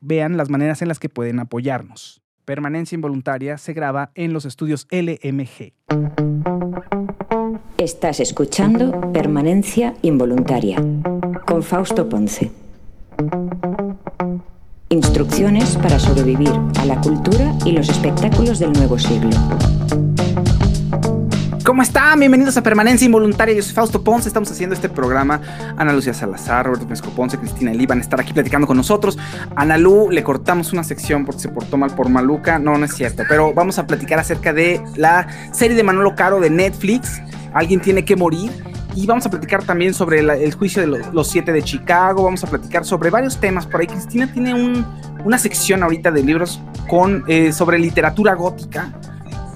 vean las maneras en las que pueden apoyarnos. Permanencia Involuntaria se graba en los estudios LMG. Estás escuchando Permanencia Involuntaria con Fausto Ponce. Instrucciones para sobrevivir a la cultura y los espectáculos del nuevo siglo. ¿Cómo están? Bienvenidos a Permanencia Involuntaria. Yo soy Fausto Ponce. Estamos haciendo este programa. Ana Lucía Salazar, Roberto Fresco Ponce, Cristina Elí van a estar aquí platicando con nosotros. Ana Lu le cortamos una sección porque se portó mal por Maluca. No, no es cierto. Pero vamos a platicar acerca de la serie de Manolo Caro de Netflix. Alguien tiene que morir. Y vamos a platicar también sobre el juicio de los, siete de Chicago. Vamos a platicar sobre varios temas por ahí. Cristina tiene una sección ahorita de libros con, eh, sobre literatura gótica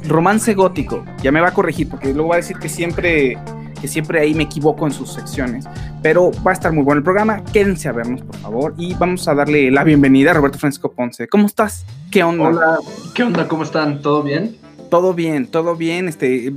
romance gótico. Ya me va a corregir porque luego va a decir que siempre que siempre ahí me equivoco en sus secciones, pero va a estar muy bueno el programa. Quédense a vernos, por favor, y vamos a darle la bienvenida a Roberto Francisco Ponce. ¿Cómo estás? ¿Qué onda? Hola, ¿qué onda? ¿Cómo están? ¿Todo bien? Todo bien, todo bien. Este,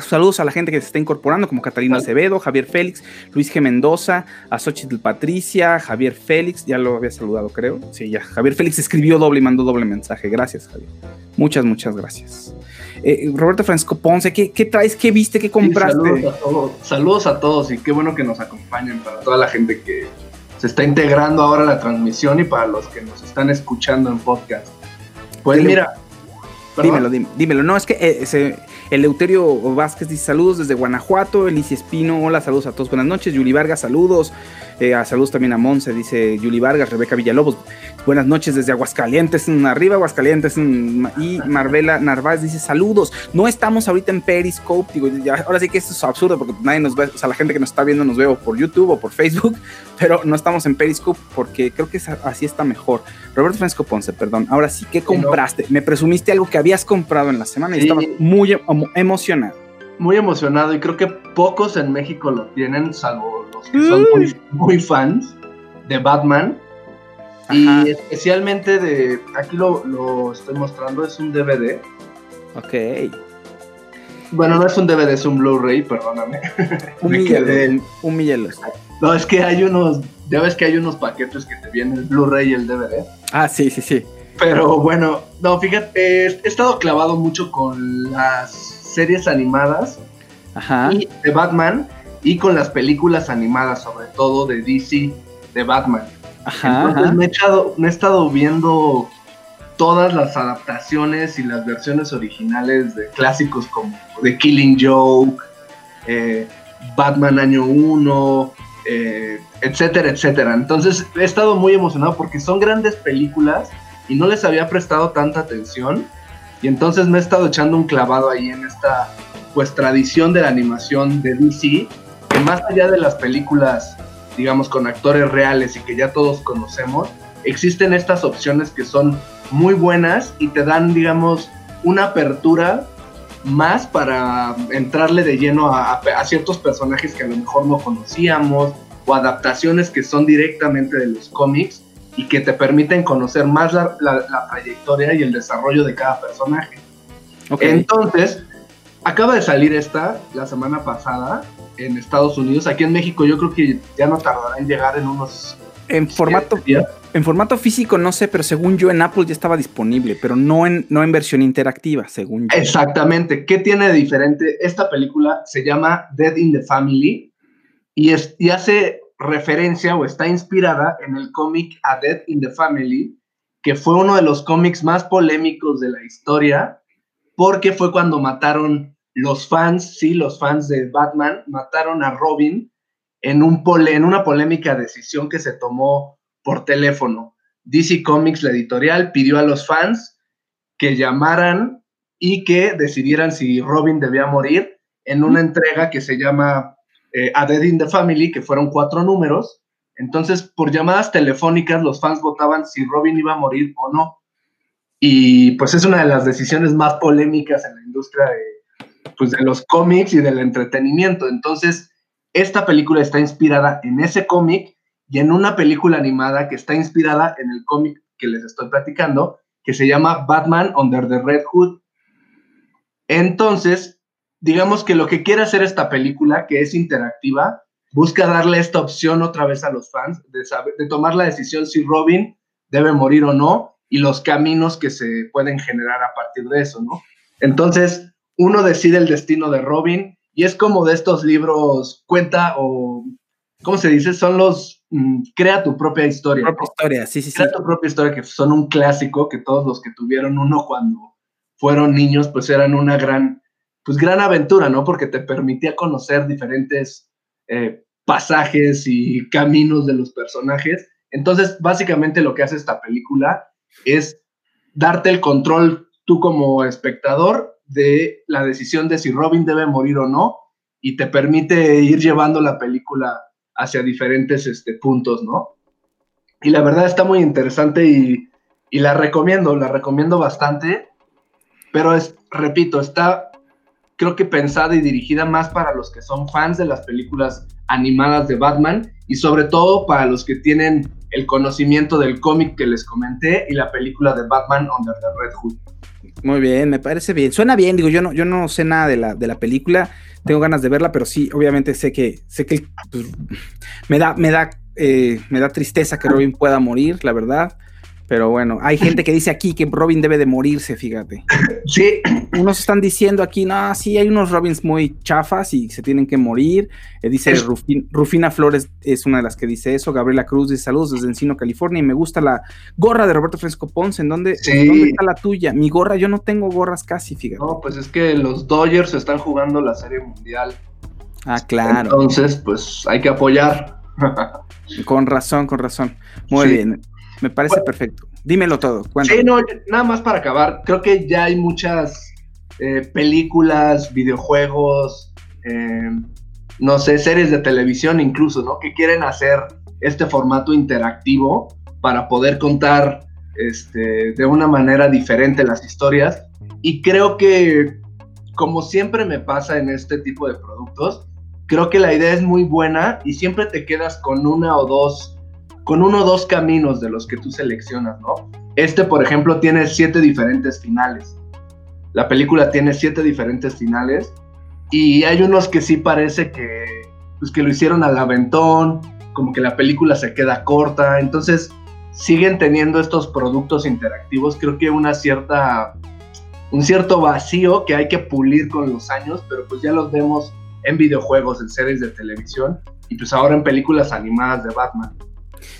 saludos a la gente que se está incorporando, como Catalina Acevedo, Javier Félix, Luis G. Mendoza, a Xochitl Patricia, Javier Félix, ya lo había saludado, creo. Sí, ya. Javier Félix escribió doble y mandó doble mensaje. Gracias, Javier. Muchas, muchas gracias. Eh, Roberto Francisco Ponce, ¿qué, traes? ¿Qué viste? ¿Qué compraste? saludos, a todos, saludos a todos y qué bueno que nos acompañen para toda la gente que se está integrando ahora a la transmisión y para los que nos están escuchando en podcast. Pues mira, Dímelo, dímelo. No, es que eh, el Euterio Vázquez dice saludos desde Guanajuato. Elicia Espino, hola, saludos a todos. Buenas noches. Yuli Vargas, saludos. Eh, saludos también a Monse, dice Yuli Vargas, Rebeca Villalobos. Buenas noches desde Aguascalientes, arriba Aguascalientes. y Marvela Narváez dice saludos. No estamos ahorita en Periscope. Digo, ahora sí que esto es absurdo porque nadie nos ve, o sea, la gente que nos está viendo nos ve por YouTube o por Facebook, pero no estamos en Periscope porque creo que así está mejor. Roberto Francisco Ponce, perdón. Ahora sí, ¿qué compraste? Me presumiste algo que habías comprado en la semana y estabas muy emocionado. Muy emocionado y creo que pocos en México lo tienen, salvo que son muy, fans de Batman. Y especialmente de. Aquí lo, estoy mostrando, es un DVD. Ok. Bueno, no es un DVD, es un Blu-ray, perdóname. Un millelo. No, es que hay unos. Ya ves que hay unos paquetes que te vienen el Blu-ray y el DVD. Ah, sí, sí, sí. Pero bueno, no, fíjate, he estado clavado mucho con las series animadas Ajá. Y de Batman y con las películas animadas, sobre todo de DC, de Batman. Entonces Me, he echado, me he estado viendo todas las adaptaciones y las versiones originales de clásicos como The Killing Joke, eh, Batman Año 1, eh, etcétera, etcétera. Entonces he estado muy emocionado porque son grandes películas y no les había prestado tanta atención. Y entonces me he estado echando un clavado ahí en esta pues tradición de la animación de DC más allá de las películas, digamos, con actores reales y que ya todos conocemos, existen estas opciones que son muy buenas y te dan, digamos, una apertura más para entrarle de lleno a, ciertos personajes que a lo mejor no conocíamos o adaptaciones que son directamente de los cómics y que te permiten conocer más la, trayectoria y el desarrollo de cada personaje. Entonces, acaba de salir esta la semana pasada en Estados Unidos. Aquí en México yo creo que ya no tardará en llegar en unos... En formato, en formato físico no sé, pero según yo en Apple ya estaba disponible, pero no en, no en versión interactiva, según yo. Exactamente. ¿Qué tiene de diferente? Esta película se llama Dead in the Family y, es, y hace referencia o está inspirada en el cómic A Dead in the Family, que fue uno de los cómics más polémicos de la historia, porque fue cuando mataron los fans, sí, los fans de Batman, mataron a Robin en, un en una polémica decisión que se tomó por teléfono. DC Comics, la editorial, pidió a los fans que llamaran y que decidieran si Robin debía morir en una entrega que se llama eh, A Dead in the Family, que fueron cuatro números. Entonces, por llamadas telefónicas, los fans votaban si Robin iba a morir o no. Y pues es una de las decisiones más polémicas en la industria de, pues, de los cómics y del entretenimiento. Entonces, esta película está inspirada en ese cómic y en una película animada que está inspirada en el cómic que les estoy platicando, que se llama Batman Under the Red Hood. Entonces, digamos que lo que quiere hacer esta película, que es interactiva, busca darle esta opción otra vez a los fans de, saber, de tomar la decisión si Robin debe morir o no y los caminos que se pueden generar a partir de eso, ¿no? Entonces, uno decide el destino de Robin y es como de estos libros cuenta o, ¿cómo se dice? Son los Mm, crea tu propia historia. Propia historia, sí, sí, crea tu propia historia, que son un clásico, que todos los que tuvieron uno cuando fueron niños, pues eran una gran, pues gran aventura, ¿no? Porque te permitía conocer diferentes eh, pasajes y caminos de los personajes. Entonces, básicamente lo que hace esta película es darte el control tú como espectador de la decisión de si Robin debe morir o no y te permite ir llevando la película hacia diferentes este, puntos, ¿no? Y la verdad está muy interesante y, la recomiendo, la recomiendo bastante, pero es, repito, está creo que pensada y dirigida más para los que son fans de las películas animadas de Batman y sobre todo para los que tienen el conocimiento del cómic que les comenté y la película de Batman Under the Red Hood. Muy bien, me parece bien. Suena bien, digo, yo no, yo no sé nada de la, de la película tengo ganas de verla, pero sí, obviamente sé que, sé que pues, me da, me da, eh, me da tristeza que Robin pueda morir, la verdad. Pero bueno, hay gente que dice aquí que Robin debe de morirse, fíjate. Sí. Unos están diciendo aquí, no, sí, hay unos Robins muy chafas y se tienen que morir. Eh, dice Rufina Flores es una de las que dice eso. Gabriela Cruz dice saludos desde Encino, California. Y me gusta la gorra de Roberto Fresco Ponce. ¿En dónde, ¿en está la tuya? Mi gorra, yo no tengo gorras casi, fíjate. No, pues es que los Dodgers están jugando la Serie Mundial. Ah, claro. Entonces, pues hay que apoyar. con razón, con razón. Muy bien. Me parece perfecto. Dímelo todo. Sí, no, nada más para acabar. Creo que ya hay muchas eh, películas, videojuegos, eh, no sé, series de televisión incluso, ¿no? Que quieren hacer este formato interactivo para poder contar este, de una manera diferente las historias. Y creo que, como siempre me pasa en este tipo de productos, creo que la idea es muy buena y siempre te quedas con una o dos con uno o dos caminos de los que tú seleccionas, ¿no? Este, por ejemplo, tiene siete diferentes finales. La película tiene siete diferentes finales y hay unos que sí parece que, pues, que lo hicieron al aventón, como que la película se queda corta, entonces siguen teniendo estos productos interactivos, creo que una cierta, un cierto vacío que hay que pulir con los años, pero pues ya los vemos en videojuegos, en series de televisión y pues ahora en películas animadas de Batman.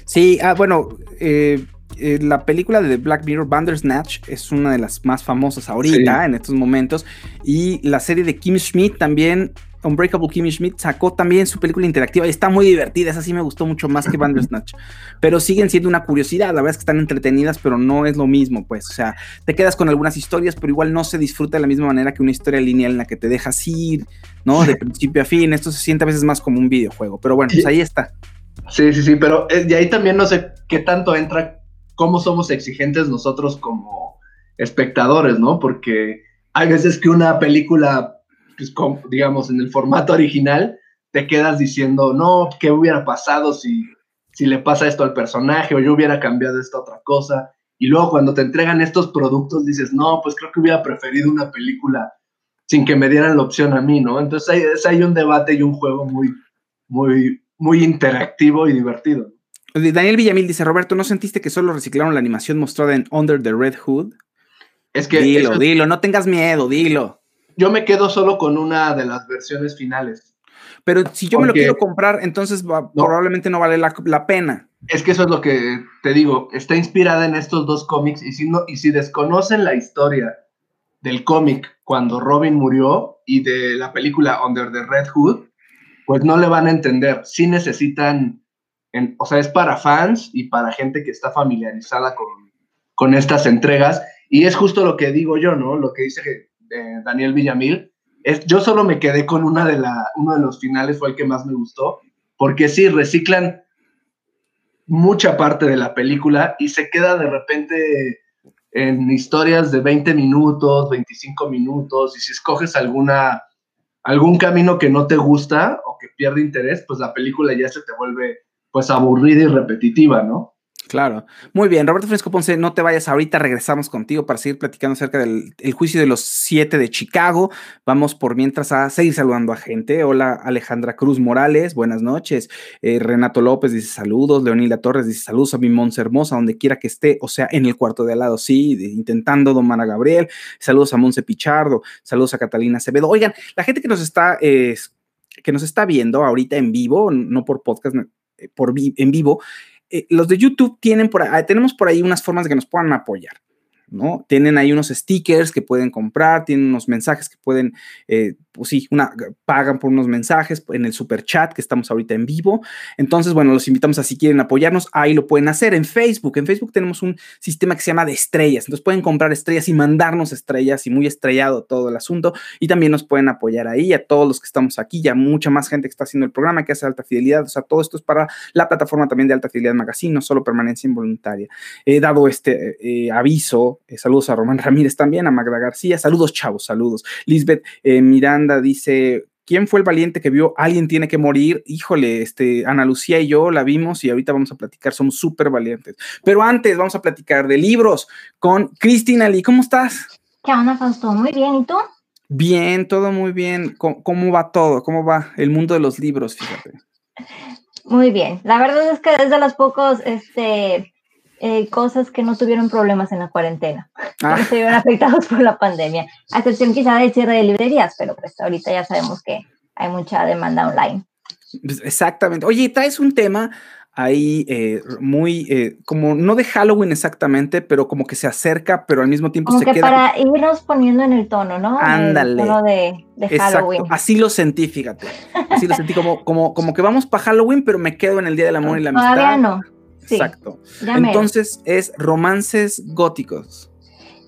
Sí, ah, bueno, eh, eh, la película de Black Mirror, Bandersnatch, es una de las más famosas ahorita, en estos momentos. Y la serie de Kim Schmidt también, Unbreakable Kim Schmidt, sacó también su película interactiva y está muy divertida. Esa sí me gustó mucho más que Bandersnatch. pero siguen siendo una curiosidad. La verdad es que están entretenidas, pero no es lo mismo, pues. O sea, te quedas con algunas historias, pero igual no se disfruta de la misma manera que una historia lineal en la que te dejas ir, ¿no? De principio a fin. Esto se siente a veces más como un videojuego. Pero bueno, pues ahí está. Sí, sí, sí, pero eh, de ahí también no sé qué tanto entra cómo somos exigentes nosotros como espectadores, ¿no? Porque hay veces que una película, pues, digamos, en el formato original, te quedas diciendo, no, ¿qué hubiera pasado si, si le pasa esto al personaje o yo hubiera cambiado esta otra cosa? Y luego cuando te entregan estos productos dices, no, pues creo que hubiera preferido una película sin que me dieran la opción a mí, ¿no? Entonces hay, hay un debate y un juego muy, muy, muy interactivo y divertido. Daniel Villamil dice, Roberto, ¿no sentiste que solo reciclaron la animación mostrada en Under the Red Hood? Es que... Dilo, dilo, no tengas miedo, dilo. Yo me quedo solo con una de las versiones finales. Pero si yo me lo quiero comprar, entonces probablemente no vale la, pena. Es que eso es lo que te digo, está inspirada en estos dos cómics y si, no, y si desconocen la historia del cómic cuando Robin murió y de la película Under the Red Hood, pues no le van a entender. Sí necesitan, o sea, es para fans y para gente que está familiarizada con, con estas entregas. Y es justo lo que digo yo, ¿no? Lo que dice eh, Daniel Villamil. Es, yo solo me quedé con una de la, uno de los finales, fue el que más me gustó, porque sí, reciclan mucha parte de la película y se queda de repente en historias de 20 minutos, 25 minutos, y si escoges alguna, algún camino que no te gusta pierde interés, pues la película ya se te vuelve pues aburrida y repetitiva, ¿no? Claro. Muy bien, Roberto Fresco Ponce, no te vayas ahorita, regresamos contigo para seguir platicando acerca del juicio de los siete de Chicago. Vamos por mientras a seguir saludando a gente. Hola Alejandra Cruz Morales, buenas noches. Eh, Renato López dice saludos. Leonila Torres dice saludos a mi Monse Hermosa, donde quiera que esté, o sea, en el cuarto de al lado, sí, intentando domar a Gabriel. Saludos a Monse Pichardo, saludos a Catalina Acevedo. Oigan, la gente que nos está, eh, que nos está viendo ahorita en vivo, no por podcast, eh, por en vivo, eh, los de YouTube tienen por tenemos por ahí unas formas de que nos puedan apoyar. ¿No? Tienen ahí unos stickers que pueden comprar, tienen unos mensajes que pueden, eh, pues sí, una, pagan por unos mensajes en el super chat que estamos ahorita en vivo. Entonces, bueno, los invitamos a si quieren apoyarnos, ahí lo pueden hacer en Facebook. En Facebook tenemos un sistema que se llama de estrellas. Entonces pueden comprar estrellas y mandarnos estrellas y muy estrellado todo el asunto. Y también nos pueden apoyar ahí a todos los que estamos aquí, ya mucha más gente que está haciendo el programa, que hace alta fidelidad. O sea, todo esto es para la plataforma también de alta fidelidad magazine, no solo permanencia involuntaria. He dado este eh, aviso eh, saludos a Román Ramírez también, a Magda García. Saludos, chavos, saludos. Lisbeth eh, Miranda dice. ¿Quién fue el valiente que vio alguien tiene que morir? Híjole, este, Ana Lucía y yo la vimos y ahorita vamos a platicar, somos súper valientes. Pero antes vamos a platicar de libros con Cristina Lee. ¿Cómo estás? ¿Qué onda, Fausto? Muy bien, ¿y tú? Bien, todo muy bien. ¿Cómo, ¿Cómo, va todo? ¿Cómo va el mundo de los libros? Fíjate. Muy bien. La verdad es que es de los pocos este, eh, cosas que no tuvieron problemas en la cuarentena, ah. no se vieron afectados por la pandemia, a excepción quizá del cierre de librerías, pero pues ahorita ya sabemos que hay mucha demanda online. Pues, exactamente. Oye, traes un tema ahí eh, muy, eh, como no de Halloween exactamente, pero como que se acerca, pero al mismo tiempo como se que Para irnos poniendo en el tono, ¿no? Ándale. El tono de, de Halloween. Así lo sentí, fíjate. Así lo sentí como, como, como que vamos para Halloween, pero me quedo en el Día del Amor y la Amistad. Todavía no. Exacto. Entonces es romances góticos.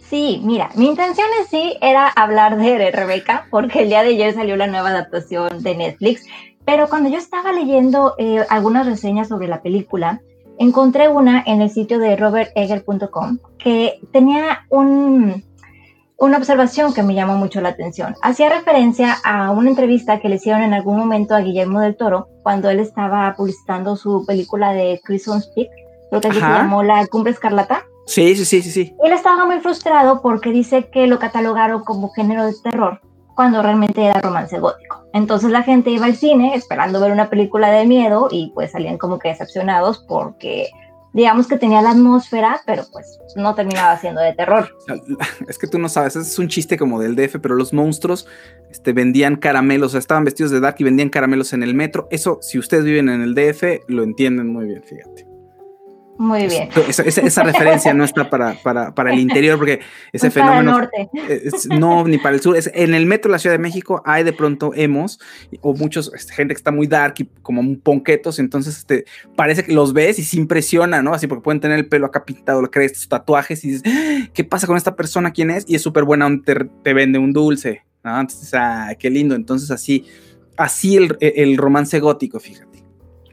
Sí, mira, mi intención en sí era hablar de Rebeca, porque el día de ayer salió la nueva adaptación de Netflix, pero cuando yo estaba leyendo eh, algunas reseñas sobre la película, encontré una en el sitio de robertegger.com que tenía un, una observación que me llamó mucho la atención. Hacía referencia a una entrevista que le hicieron en algún momento a Guillermo del Toro cuando él estaba publicitando su película de Crimson Peak, lo que se llamó La Cumbre Escarlata. Sí, sí, sí, sí, sí. Él estaba muy frustrado porque dice que lo catalogaron como género de terror cuando realmente era romance gótico. Entonces la gente iba al cine esperando ver una película de miedo y pues salían como que decepcionados porque digamos que tenía la atmósfera, pero pues no terminaba siendo de terror. Es que tú no sabes, es un chiste como del DF, pero los monstruos este, vendían caramelos, estaban vestidos de dark y vendían caramelos en el metro. Eso, si ustedes viven en el DF, lo entienden muy bien, fíjate. Muy bien. Esa, referencia no está para, para, el interior, porque ese fenómeno. Para el norte. no, ni para el sur. Es, en el metro de la Ciudad de México hay de pronto emos o muchos, este, gente que está muy dark y como ponquetos. Entonces, este, parece que los ves y se impresiona, ¿no? Así porque pueden tener el pelo acá pintado, crees, sus tatuajes y dices, ¡Ah! ¿qué pasa con esta persona? ¿Quién es? Y es súper buena, te, te, vende un dulce, Entonces, ah, qué lindo. Entonces, así, así el, el romance gótico, fíjate.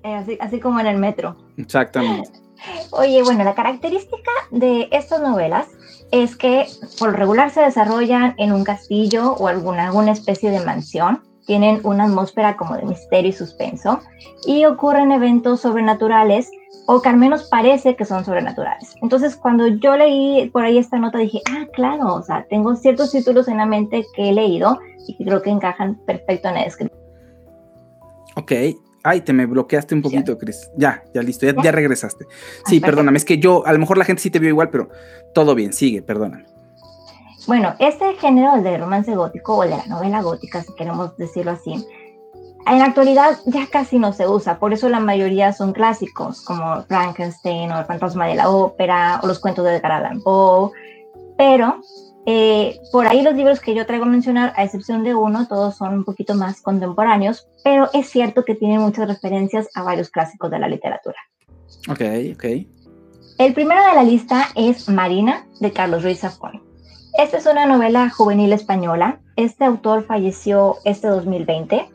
así, así como en el metro. Exactamente. Oye, bueno, la característica de estas novelas es que por regular se desarrollan en un castillo o alguna, alguna especie de mansión. Tienen una atmósfera como de misterio y suspenso y ocurren eventos sobrenaturales o que al menos parece que son sobrenaturales. Entonces, cuando yo leí por ahí esta nota, dije, ah, claro, o sea, tengo ciertos títulos en la mente que he leído y creo que encajan perfecto en la descripción. Ok, Ay, te me bloqueaste un poquito, Cris. Ya, ya listo, ya, regresaste. Sí, perdóname, es que yo, a lo mejor la gente sí te vio igual, pero todo bien, sigue, perdóname. Bueno, este género de romance gótico o de la novela gótica, si queremos decirlo así, en la actualidad ya casi no se usa, por eso la mayoría son clásicos, como Frankenstein o El fantasma de la ópera o los cuentos de Edgar Allan Poe, pero eh, por ahí los libros que yo traigo a mencionar, a excepción de uno, todos son un poquito más contemporáneos, pero es cierto que tienen muchas referencias a varios clásicos de la literatura. Ok, ok. El primero de la lista es Marina, de Carlos Ruiz Zafón. Esta es una novela juvenil española. Este autor falleció este 2020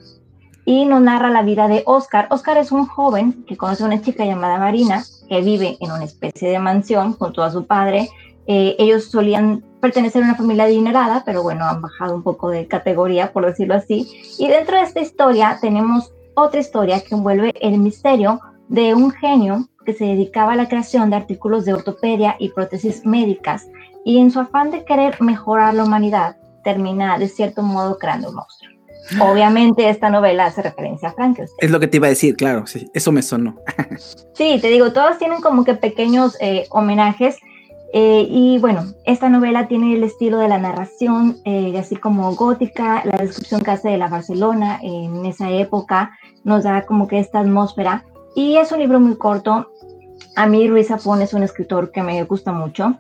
y nos narra la vida de Oscar. Oscar es un joven que conoce a una chica llamada Marina, que vive en una especie de mansión junto a su padre. Eh, ellos solían pertenecer a una familia adinerada, pero bueno, han bajado un poco de categoría, por decirlo así. Y dentro de esta historia tenemos otra historia que envuelve el misterio de un genio que se dedicaba a la creación de artículos de ortopedia y prótesis médicas y en su afán de querer mejorar la humanidad termina de cierto modo creando un monstruo. Obviamente esta novela hace referencia a Frankenstein. Es lo que te iba a decir, claro, sí, eso me sonó. sí, te digo, todos tienen como que pequeños eh, homenajes eh, y bueno, esta novela tiene el estilo de la narración, eh, así como gótica, la descripción que hace de la Barcelona en esa época nos da como que esta atmósfera. Y es un libro muy corto. A mí Ruiz Zafón es un escritor que me gusta mucho.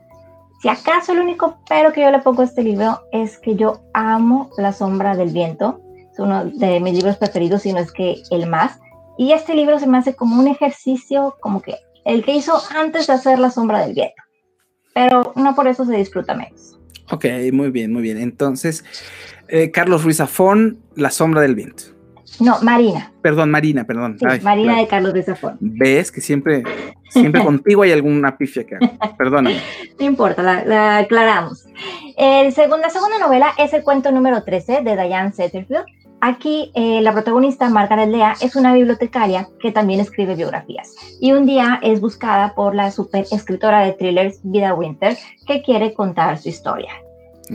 Si acaso el único pero que yo le pongo a este libro es que yo amo La sombra del viento. Es uno de mis libros preferidos, si no es que el más. Y este libro se me hace como un ejercicio, como que el que hizo antes de hacer La sombra del viento pero no por eso se disfruta menos. Ok, muy bien, muy bien. Entonces, eh, Carlos Ruiz Zafón, La sombra del viento. No, Marina. Perdón, Marina, perdón. Marina de Carlos Ruiz Zafón. Ves que siempre, siempre contigo hay alguna pifia que Perdóname. No importa, la, aclaramos. El la segunda novela es el cuento número 13 de Diane Setterfield, Aquí eh, la protagonista, Margaret Lea, es una bibliotecaria que también escribe biografías y un día es buscada por la super escritora de thrillers Vida Winter que quiere contar su historia.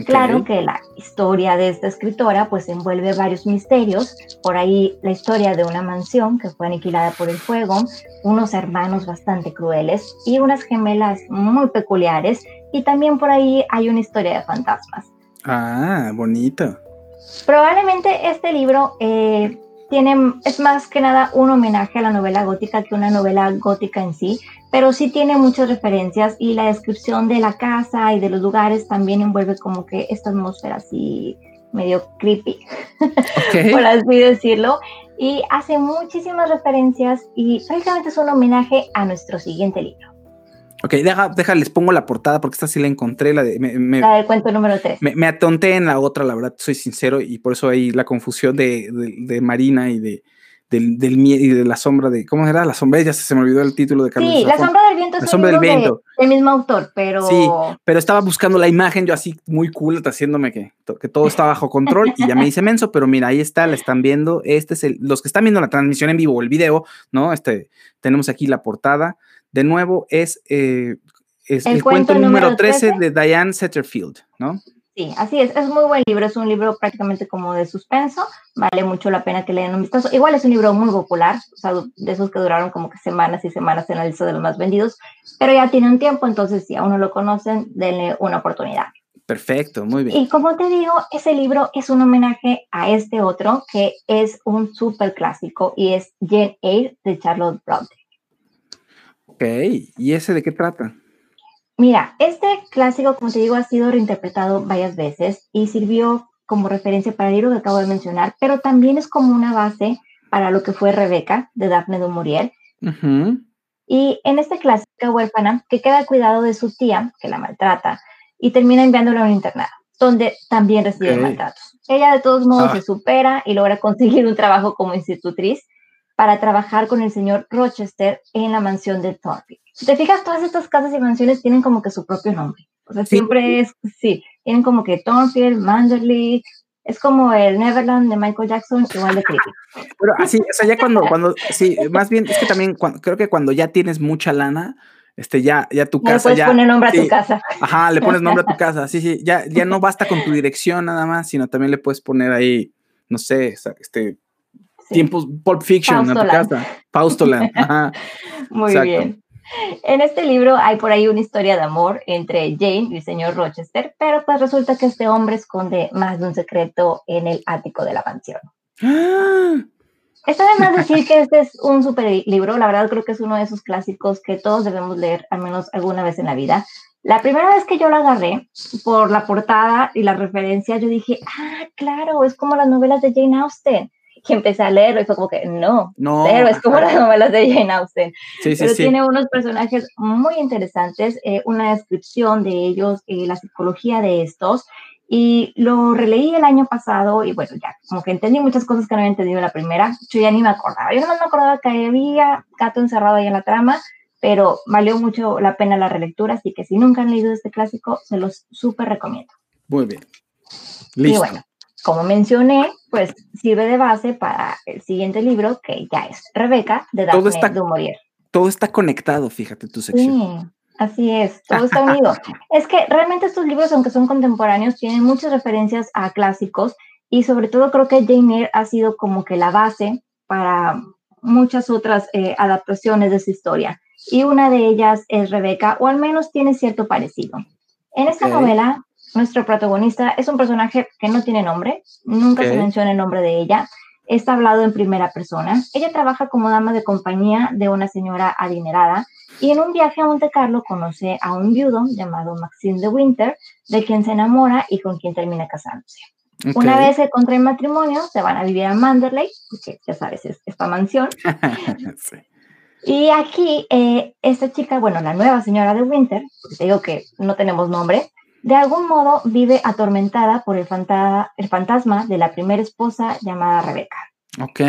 Claro que la historia de esta escritora pues envuelve varios misterios, por ahí la historia de una mansión que fue aniquilada por el fuego, unos hermanos bastante crueles y unas gemelas muy peculiares y también por ahí hay una historia de fantasmas. Ah, bonito. Probablemente este libro eh, tiene, es más que nada un homenaje a la novela gótica que una novela gótica en sí, pero sí tiene muchas referencias y la descripción de la casa y de los lugares también envuelve como que esta atmósfera así medio creepy, por así decirlo, y hace muchísimas referencias y prácticamente es un homenaje a nuestro siguiente libro. Ok, deja, deja, les pongo la portada porque esta sí la encontré, la, de, me, la del cuento número 3. Me, atonté en la otra, la verdad, soy sincero, y por eso hay la confusión de, de, Marina y de, del, del y de la sombra de, ¿cómo era? La sombra, ya se me olvidó el título de Carlos. Sí, La sombra del viento es la sombra del viento. el mismo autor, pero... Sí, pero estaba buscando la imagen, yo así muy cool, haciéndome que, que todo está bajo control, y ya me hice menso, pero mira, ahí está, la están viendo, este es el, los que están viendo la transmisión en vivo, el video, ¿no? Este, tenemos aquí la portada, de nuevo, es, eh, el, cuento, número 13, de Diane Setterfield, ¿no? Sí, así es, es muy buen libro, es un libro prácticamente como de suspenso, vale mucho la pena que lean un vistazo. Igual es un libro muy popular, o sea, de esos que duraron como que semanas y semanas en la lista de los más vendidos, pero ya tiene un tiempo, entonces si aún no lo conocen, denle una oportunidad. Perfecto, muy bien. Y como te digo, ese libro es un homenaje a este otro que es un súper clásico y es Jane Eyre de Charlotte Bronte. Ok, ¿y ese de qué trata? Mira, este clásico, como te digo, ha sido reinterpretado varias veces y sirvió como referencia para el libro que acabo de mencionar, pero también es como una base para lo que fue Rebeca de Daphne du Maurier. Y en esta clásica huérfana que queda cuidado de su tía, que la maltrata, y termina enviándola a un internado, donde también recibe maltratos. Ella de todos modos ah. se supera y logra conseguir un trabajo como institutriz, para trabajar con el señor Rochester en la mansión de Thornfield. Si te fijas, todas estas casas y mansiones tienen como que su propio nombre. O sea, siempre es, sí, tienen como que Thornfield, Manderley, es como el Neverland de Michael Jackson, igual de creepy. Pero así, o sea, ya cuando, cuando, sí, más bien es que también creo que cuando ya tienes mucha lana, este, ya, ya tu casa. Le puedes poner nombre a tu casa. Ajá, le pones nombre a tu casa. Sí, sí, ya, ya no basta con tu dirección nada más, sino también le puedes poner ahí, no sé, este, tiempos, Pulp Fiction a tu casa. Faustoland. Ajá. Muy bien. En este libro hay por ahí una historia de amor entre Jane y el señor Rochester, pero pues resulta que este hombre esconde más de un secreto en el ático de la mansión. Está de más decir que este es un super libro, la verdad creo que es uno de esos clásicos que todos debemos leer al menos alguna vez en la vida. La primera vez que yo lo agarré, por la portada y la referencia, yo dije, ah, claro, es como las novelas de Jane Austen que empecé a leerlo y fue como que no, no pero es como las novelas de Jane Austen. Sí, sí, pero tiene unos personajes muy interesantes, eh, una descripción de ellos, eh, la psicología de estos. Y lo releí el año pasado y bueno, ya, como que entendí muchas cosas que no había entendido la primera. Yo ya ni me acordaba. Yo no me acordaba que había gato encerrado ahí en la trama, pero valió mucho la pena la relectura. Así que si nunca han leído este clásico, se los súper recomiendo. Muy bien. Listo. Y bueno, como mencioné, pues sirve de base para el siguiente libro, que ya es Rebeca, de Daphne está, du Maurier. Todo está conectado, fíjate, tu sección. Sí, así es, todo está unido. es que realmente estos libros, aunque son contemporáneos, tienen muchas referencias a clásicos y sobre todo creo que Jane Eyre ha sido como que la base para muchas otras eh, adaptaciones de su historia. Y una de ellas es Rebeca, o al menos tiene cierto parecido. En esta novela nuestro protagonista es un personaje que no tiene nombre, nunca se menciona el nombre de ella, está hablado en primera persona. Ella trabaja como dama de compañía de una señora adinerada y en un viaje a Monte Carlo conoce a un viudo llamado Maxime de Winter, de quien se enamora y con quien termina casándose. Una vez se contraen matrimonio, se van a vivir a Manderley, que ya sabes, es esta mansión. Y aquí, eh, esta chica, bueno, la nueva señora de Winter, te digo que no tenemos nombre, de algún modo vive atormentada por el, el fantasma de la primera esposa llamada Rebeca. Ok.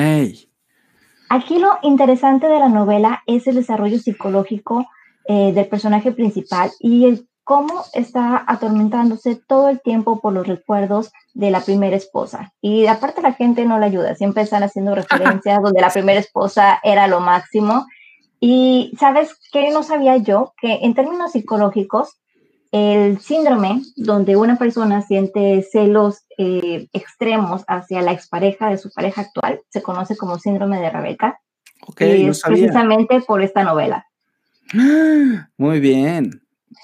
Aquí lo interesante de la novela es el desarrollo psicológico eh, del personaje principal y el cómo está atormentándose todo el tiempo por los recuerdos de la primera esposa. Y aparte la gente no le ayuda, siempre están haciendo referencias donde la primera esposa era lo máximo. Y sabes que no sabía yo que en términos psicológicos, el síndrome donde una persona siente celos eh, extremos hacia la expareja de su pareja actual se conoce como síndrome de Rebeca. Ok, y es precisamente por esta novela. Muy bien,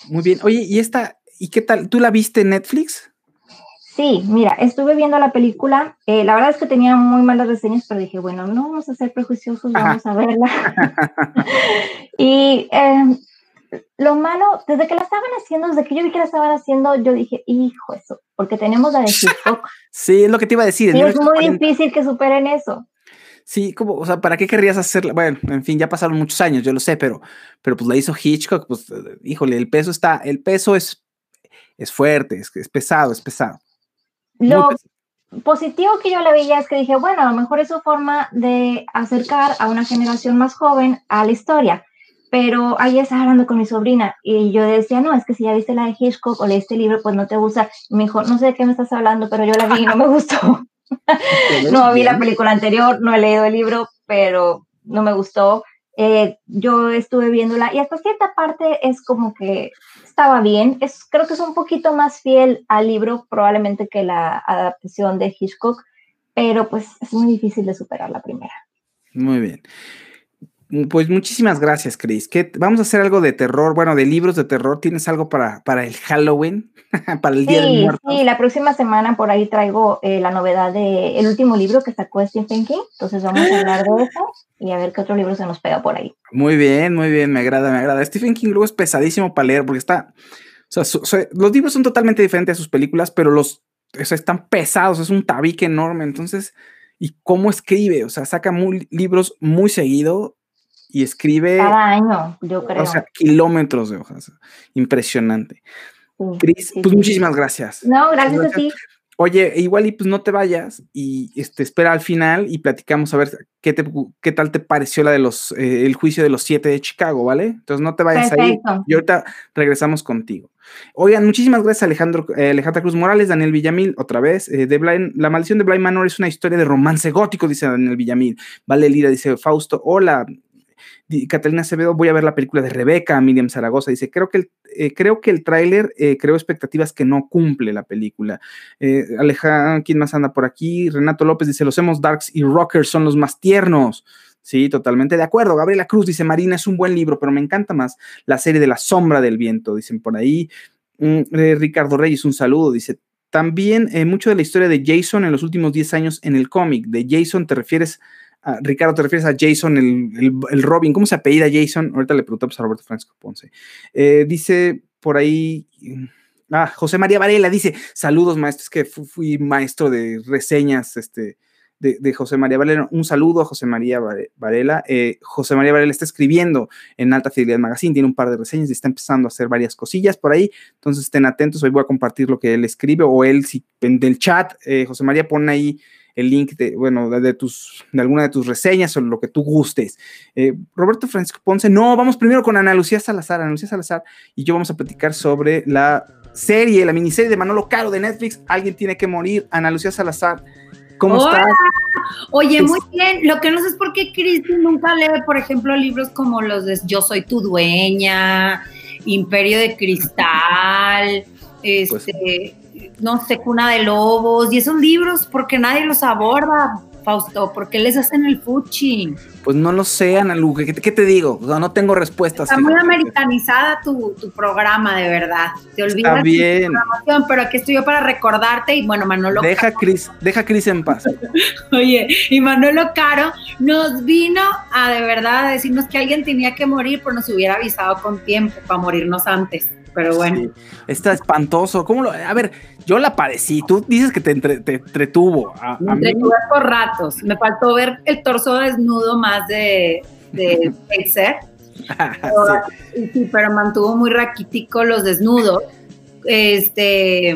muy bien. Oye, ¿y esta, y qué tal? ¿Tú la viste en Netflix? Sí, mira, estuve viendo la película. Eh, la verdad es que tenía muy malas reseñas, pero dije, bueno, no vamos a ser prejuiciosos, vamos a verla. y eh, lo malo, desde que la estaban haciendo, desde que yo vi que la estaban haciendo, yo dije, hijo, eso, porque tenemos la de Hitchcock. sí, es lo que te iba a decir. Y es muy difícil que superen eso. Sí, como, o sea, ¿para qué querrías hacerla? Bueno, en fin, ya pasaron muchos años, yo lo sé, pero, pero pues la hizo Hitchcock, pues, híjole, el peso está, el peso es, es fuerte, es, es pesado, es pesado. Lo positivo que yo le veía es que dije, bueno, a lo mejor es su forma de acercar a una generación más joven a la historia pero ahí estaba hablando con mi sobrina y yo decía, no, es que si ya viste la de Hitchcock o leíste el libro, pues no te gusta. Y me dijo, no sé de qué me estás hablando, pero yo la vi y no me gustó. no vi la película anterior, no he leído el libro, pero no me gustó. Eh, yo estuve viéndola y hasta cierta parte es como que estaba bien. Es, creo que es un poquito más fiel al libro probablemente que la adaptación de Hitchcock, pero pues es muy difícil de superar la primera. Muy bien. Mm, pues muchísimas gracias, Chris. Vamos a hacer algo de terror, bueno, de libros de terror. ¿Tienes algo para, para el Halloween? para el Día del Muertos. Sí, la próxima semana por ahí traigo eh, la novedad de el último libro que sacó Stephen King. Entonces vamos a hablar de eso y a ver qué otro libro se nos pega por ahí. Muy bien, muy bien, me agrada, me agrada. Stephen King luego es pesadísimo para leer porque está. O sea, los libros son totalmente diferentes a sus películas, pero los o sea, están pesados, es un tabique enorme. Entonces, ¿y cómo escribe? O sea, saca libros muy seguido y escribe. Cada año, yo creo. O sea, kilómetros de hojas. Impresionante. Cris, pues muchísimas gracias. No, gracias, a ti. Oye, igual y pues no te vayas y este, espera al final y platicamos a ver qué, te, qué tal te pareció la de los, eh, el juicio de los siete de Chicago, ¿vale? Entonces no te vayas ahí y ahorita regresamos contigo. Oigan, muchísimas gracias Alejandro, eh, Alejandra Cruz Morales, Daniel Villamil, otra vez. Eh, de la maldición de Blind Manor es una historia de romance gótico, dice Daniel Villamil. Vale Lira, dice Fausto, hola, Catalina Acevedo, voy a ver la película de Rebeca, Miriam Zaragoza, dice, creo que el, eh, creo que el tráiler eh, creó expectativas que no cumple la película. Eh, Aleja, ¿quién más anda por aquí? Renato López dice, los hemos darks y rockers son los más tiernos. Sí, totalmente de acuerdo. Gabriela Cruz dice, Marina es un buen libro, pero me encanta más la serie de La Sombra del Viento, dicen por ahí. Mm, Ricardo Reyes, un saludo, dice, también mucho de la historia de Jason en los últimos 10 años en el cómic. De Jason te refieres Ricardo, ¿te refieres a Jason, el, Robin? ¿Cómo se apellida Jason? Ahorita le preguntamos a Roberto Francisco Ponce. Eh, dice por ahí. Ah, José María Varela dice: Saludos, maestros, que fui, maestro de reseñas este, de, José María Varela. Un saludo a José María Varela. Eh, José María Varela está escribiendo en Alta Fidelidad Magazine, tiene un par de reseñas y está empezando a hacer varias cosillas por ahí. Entonces estén atentos. Hoy voy a compartir lo que él escribe o él, si del chat, eh, José María pone ahí el link de, bueno, de, tus, de alguna de tus reseñas o lo que tú gustes. Eh, Roberto Francisco Ponce, no, vamos primero con Ana Lucía Salazar, Ana Lucía Salazar y yo vamos a platicar sobre la serie, la miniserie de Manolo Caro de Netflix, Alguien tiene que morir, Ana Lucía Salazar. ¿Cómo estás? Oye, muy bien. Lo que no sé es por qué Cristi nunca lee, por ejemplo, libros como los de Yo soy tu dueña, Imperio de Cristal, pues este, no sé, Cuna de Lobos, y esos libros, porque nadie los aborda, Fausto, porque les hacen el fuchi. Pues no lo sé, Ana Lu, ¿qué, te digo? no tengo respuestas. Está muy americanizada tu, programa, de verdad. Te olvidas Está bien. pero aquí estoy yo para recordarte y bueno, Manolo Deja Caro, Chris, deja Cris en paz. Oye, y Manolo Caro nos vino a de verdad a decirnos que alguien tenía que morir, pero nos hubiera avisado con tiempo para morirnos antes pero bueno. está espantoso. ¿Cómo lo.? A ver, yo la padecí. Tú dices que te, entretuvo. me entretuve por ratos. Me faltó ver el torso desnudo más de, de sí. pero mantuvo muy raquítico los desnudos. Este.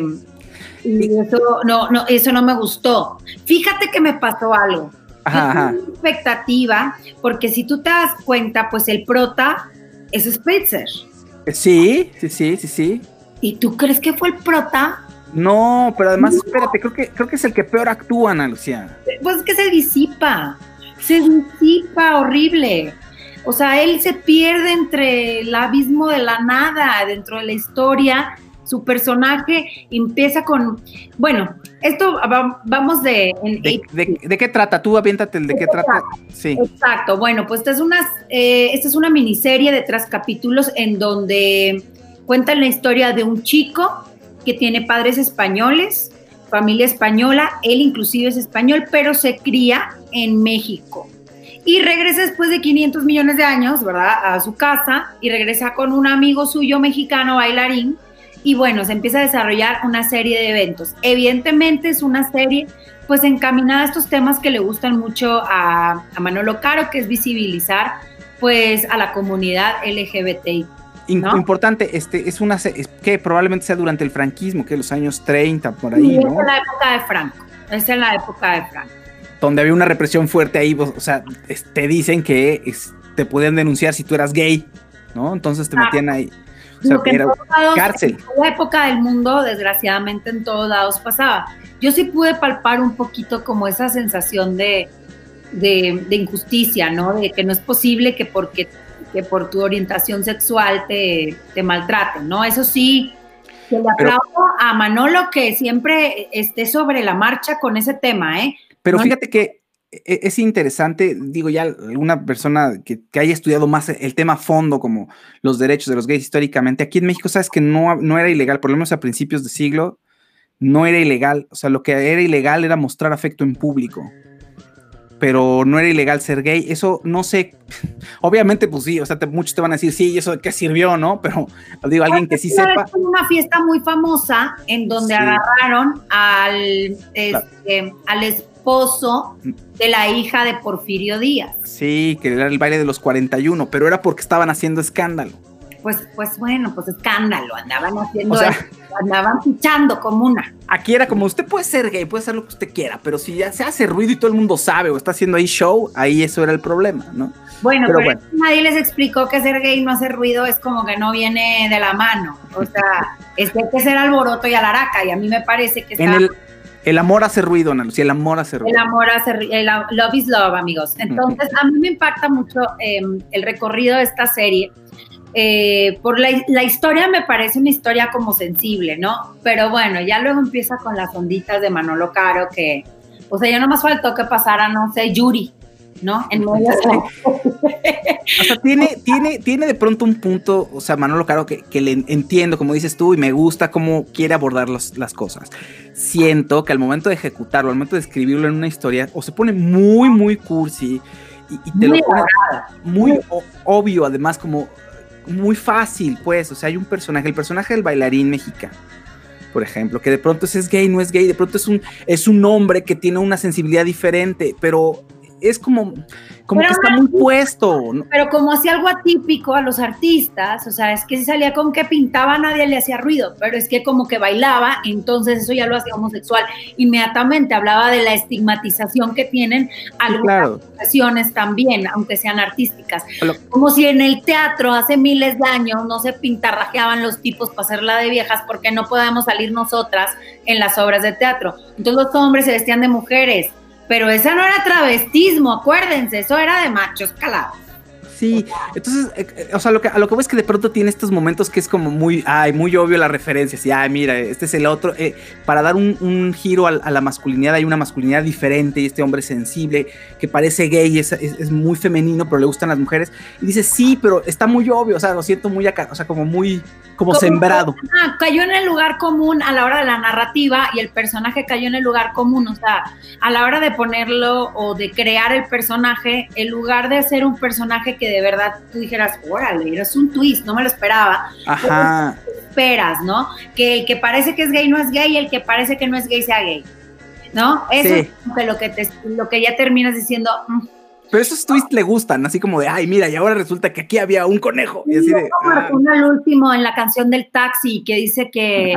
Y eso no, no, eso no me gustó. Fíjate que me pasó algo. Ajá, expectativa, porque si tú te das cuenta, pues el prota es Spitzer. Sí, sí, sí, sí, sí. ¿Y tú crees que fue el prota? No, pero además, espérate, creo que, creo que es el que peor actúa, Ana Lucía. Pues es que se disipa, se disipa horrible. O sea, él se pierde entre el abismo de la nada, dentro de la historia, su personaje empieza con, bueno, esto vamos de... ¿De, qué trata? Tú aviéntate el de qué trata. Sí. Exacto, bueno, pues esta es, una, eh, esta es una miniserie de tres capítulos en donde cuentan la historia de un chico que tiene padres españoles, familia española, él inclusive es español, pero se cría en México. Y regresa después de 500 millones de años, ¿verdad? A su casa y regresa con un amigo suyo mexicano bailarín y bueno, se empieza a desarrollar una serie de eventos. Evidentemente es una serie pues encaminada a estos temas que le gustan mucho a, Manolo Caro, que es visibilizar pues a la comunidad LGBTI. Importante, este, es una que probablemente sea durante el franquismo, que los años 30, por ahí, ¿no? Es en la época de Franco, es en la época de Franco. Donde había una represión fuerte ahí, o sea, te dicen que te pueden denunciar si tú eras gay, ¿no? Entonces te metían ahí. O sea, cárcel. En la época del mundo, desgraciadamente, en todos lados pasaba. Yo sí pude palpar un poquito como esa sensación de, de, injusticia, ¿no? De que no es posible que porque que por tu orientación sexual te, te maltraten, ¿no? Eso sí, le aplaudo a Manolo que siempre esté sobre la marcha con ese tema, ¿eh? Pero fíjate que es interesante, digo ya, alguna persona que, haya estudiado más el tema fondo, como los derechos de los gays históricamente, aquí en México sabes que no, no era ilegal, por lo menos a principios de siglo, no era ilegal. O sea, lo que era ilegal era mostrar afecto en público. Pero no era ilegal ser gay. Eso no sé. Obviamente, pues sí, o sea, muchos te van a decir, sí, ¿y eso de qué sirvió, no? Pero digo, alguien que sí sepa. una fiesta muy famosa en donde agarraron al, este, al esposo de la hija de Porfirio Díaz. Sí, que era el baile de los 41, pero era porque estaban haciendo escándalo. pues, pues bueno, pues escándalo, andaban haciendo, andaban pichando como una. Aquí era como, usted puede ser gay, puede hacer lo que usted quiera, pero si ya se hace ruido y todo el mundo sabe o está haciendo ahí show, ahí eso era el problema, ¿no? Bueno, pero, nadie les explicó que ser gay no hacer ruido es como que no viene de la mano. O sea, es que hay que ser alboroto y alaraca, y a mí me parece que está... El, amor hace ruido, Ana Lucía, el amor hace ruido. El amor hace ruido, love is love, amigos. Entonces, a mí me impacta mucho em, el recorrido de esta serie. Eh, por la, la, historia me parece una historia como sensible, ¿no? Pero bueno, ya luego empieza con las onditas de Manolo Caro que, o sea, ya no más faltó que pasara, no sé, Yuri, ¿no? En o sea, tiene, tiene, tiene de pronto un punto, o sea, Manolo Caro, que, que le entiendo, como dices tú, y me gusta cómo quiere abordar las cosas. Siento que al momento de ejecutarlo, al momento de escribirlo en una historia, o se pone muy, muy cursi, y, te lo pone muy obvio, además, como muy fácil, pues. O sea, hay un personaje, el personaje del bailarín mexicano, por ejemplo, que de pronto es gay, no es gay, de pronto es un, es un hombre que tiene una sensibilidad diferente, pero es como, como que está muy puesto. Pero como hacía algo atípico a los artistas, o sea, es que si salía con que pintaba nadie le hacía ruido, pero es que como que bailaba, entonces eso ya lo hacía homosexual. Inmediatamente hablaba de la estigmatización que tienen algunas profesiones también, aunque sean artísticas. como si en el teatro hace miles de años no se pintarrajeaban los tipos para hacerla de viejas porque no podemos salir nosotras en las obras de teatro. Entonces los hombres se vestían de mujeres pero esa no era travestismo, acuérdense, eso era de machos calados. Sí, entonces, eh, eh, o sea, lo que, a lo que voy es que de pronto tiene estos momentos que es como muy, ay, muy obvio la referencia, así, ay, mira, este es el otro, eh, para dar un, giro a, la masculinidad, hay una masculinidad diferente y este hombre sensible que parece gay, es, es, muy femenino, pero le gustan las mujeres, y dice, sí, pero está muy obvio, o sea, lo siento muy acá, o sea, como muy, como, sembrado. Ah, cayó en el lugar común a la hora de la narrativa y el personaje cayó en el lugar común, o sea, a la hora de ponerlo o de crear el personaje, en lugar de ser un personaje que de verdad tú dijeras, órale, es un twist, no me lo esperaba. Ajá. Esperas, ¿no? Que el que parece que es gay no es gay y el que parece que no es gay sea gay. ¿No? Eso es lo que, te, lo que ya terminas diciendo. Mm". Pero esos twists le gustan, así como de, ay, mira, y ahora resulta que aquí había un conejo. Y así de, ah". al último en la canción del taxi que dice que,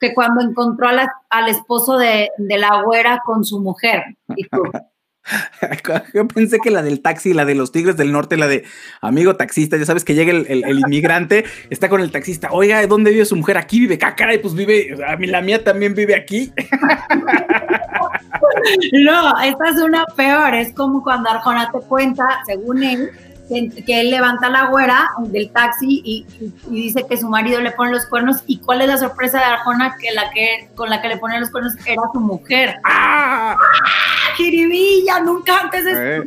que, cuando encontró al esposo de, de, la güera con su mujer. Y tú, Yo pensé que la del taxi, la de los Tigres del Norte, la de amigo taxista, ya sabes que llega el, inmigrante, está con el taxista, oiga, ¿dónde vive su mujer? Aquí vive, ah, caray, pues vive, a mí la mía también vive aquí. No, esta es una peor, es como cuando Arjona te cuenta, según él, que, él levanta la güera del taxi y, dice que su marido le pone los cuernos y cuál es la sorpresa de Arjona que la que con la que le pone los cuernos era su mujer. ¡Ah! ¡Jiribilla! Nunca antes eh,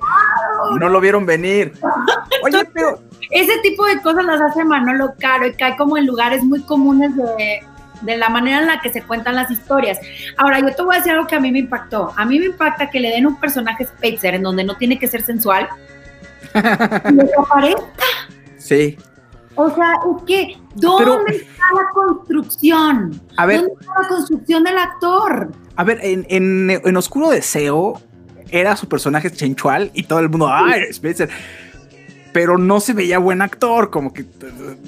No lo vieron venir. Oye, pero ese tipo de cosas las hace Manolo Caro y cae como en lugares muy comunes de, de la manera en la que se cuentan las historias. Ahora, yo te voy a decir algo que a mí me impactó. A mí me impacta que le den un personaje Spitzer en donde no tiene que ser sensual, desaparezca. Sí. O sea, es que, ¿dónde está la construcción? A ver, ¿Dónde está la construcción del actor? A ver, en, en, en Oscuro Deseo era su personaje sensual y todo el mundo, ¡ay, Spencer! Pero no se veía buen actor, como que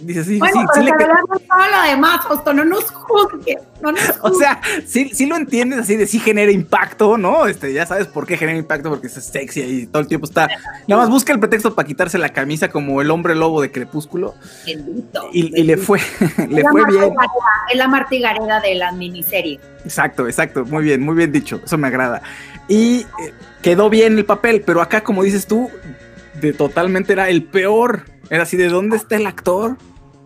dices, sí, bueno, sí, pero sí le lo demás, justo, no nos juzgues, no nos O sea, sí, sí lo entiendes así de sí genera impacto, ¿no? Este, ya sabes por qué genera impacto, porque es sexy y todo el tiempo está. Nada más busca el pretexto para quitarse la camisa como el hombre lobo de Crepúsculo. Y, y le fue, le fue bien. Es la martigareda de la miniserie. Exacto, exacto, muy bien, muy bien dicho, eso me agrada. Y eh, quedó bien el papel, pero acá, como dices tú, de totalmente era el peor. Era así, ¿de dónde está el actor?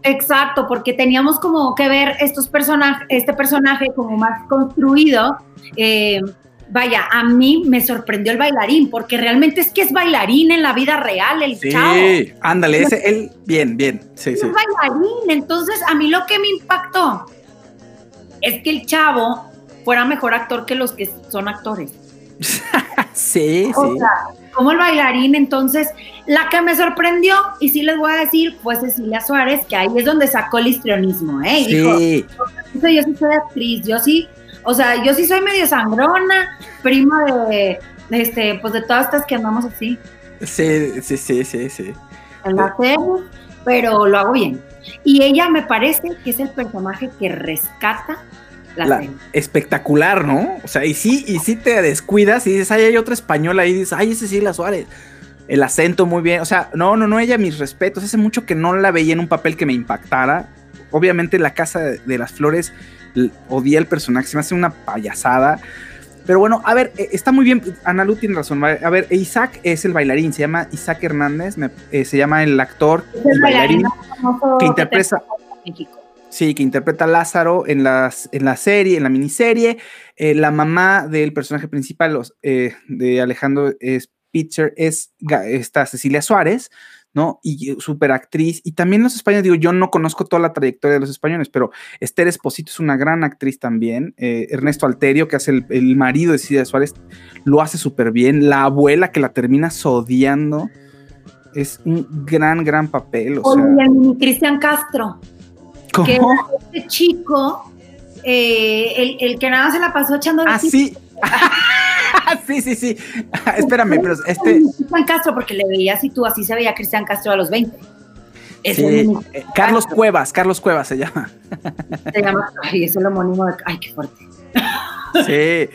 Exacto, porque teníamos como que ver estos personajes, este personaje como más construido. Eh, vaya, a mí me sorprendió el bailarín, porque realmente es que es bailarín en la vida real, el chavo. Sí, ándale, ese, él, bien, bien, sí, es bailarín, entonces a mí lo que me impactó es que el chavo fuera mejor actor que los que son actores. sí, o Sea, como el bailarín, entonces la que me sorprendió, y sí les voy a decir, fue Cecilia Suárez, que ahí es donde sacó el histrionismo, ¿eh? Sí. Dijo, yo sí soy actriz, yo sí, o sea, yo sí soy medio sangrona, prima de, este, pues de todas estas que andamos así. Sí, sí, sí, sí, sí. La pero lo hago bien. Y ella me parece que es el personaje que rescata la, La- espectacular, ¿no? O sea, y sí, y sí te descuidas y dices, ay, hay otra española ahí, y dices, ay, es Cecilia Suárez. El acento muy bien, o sea, no, no, no, ella, mis respetos. Hace mucho que no la veía en un papel que me impactara. Obviamente, La Casa de, de las Flores, odié el personaje, se me hace una payasada. Pero bueno, a ver, eh, está muy bien. Analu tiene razón. A ver, Isaac es el bailarín, se llama Isaac Hernández, me- eh, se llama el actor el bailarín. que interpreta- México. Sí, que interpreta a Lázaro en, las, en la serie, en la miniserie. Eh, la mamá del personaje principal los, eh, de Alejandro es Ga- esta Cecilia Suárez, ¿no? Y súper actriz. Y también los españoles, digo, yo no conozco toda la trayectoria de los españoles, pero Esther Esposito es una gran actriz también. Eh, Ernesto Alterio, que hace el, el marido de Cecilia Suárez, lo hace súper bien. La abuela que la termina sodiando. Es un gran, gran papel. O sea, Cristian Castro, que este chico, eh, el, el que nada se la pasó echando de Ah, sí. sí, sí, sí. Espérame, pero este. Cristian Castro, porque le veías y tú así se veía Cristian Castro a los 20. Es sí, eh, Carlos. Cuevas, Carlos Cuevas se llama. Se llama, ay, es el homónimo de, ay, qué fuerte. Sí,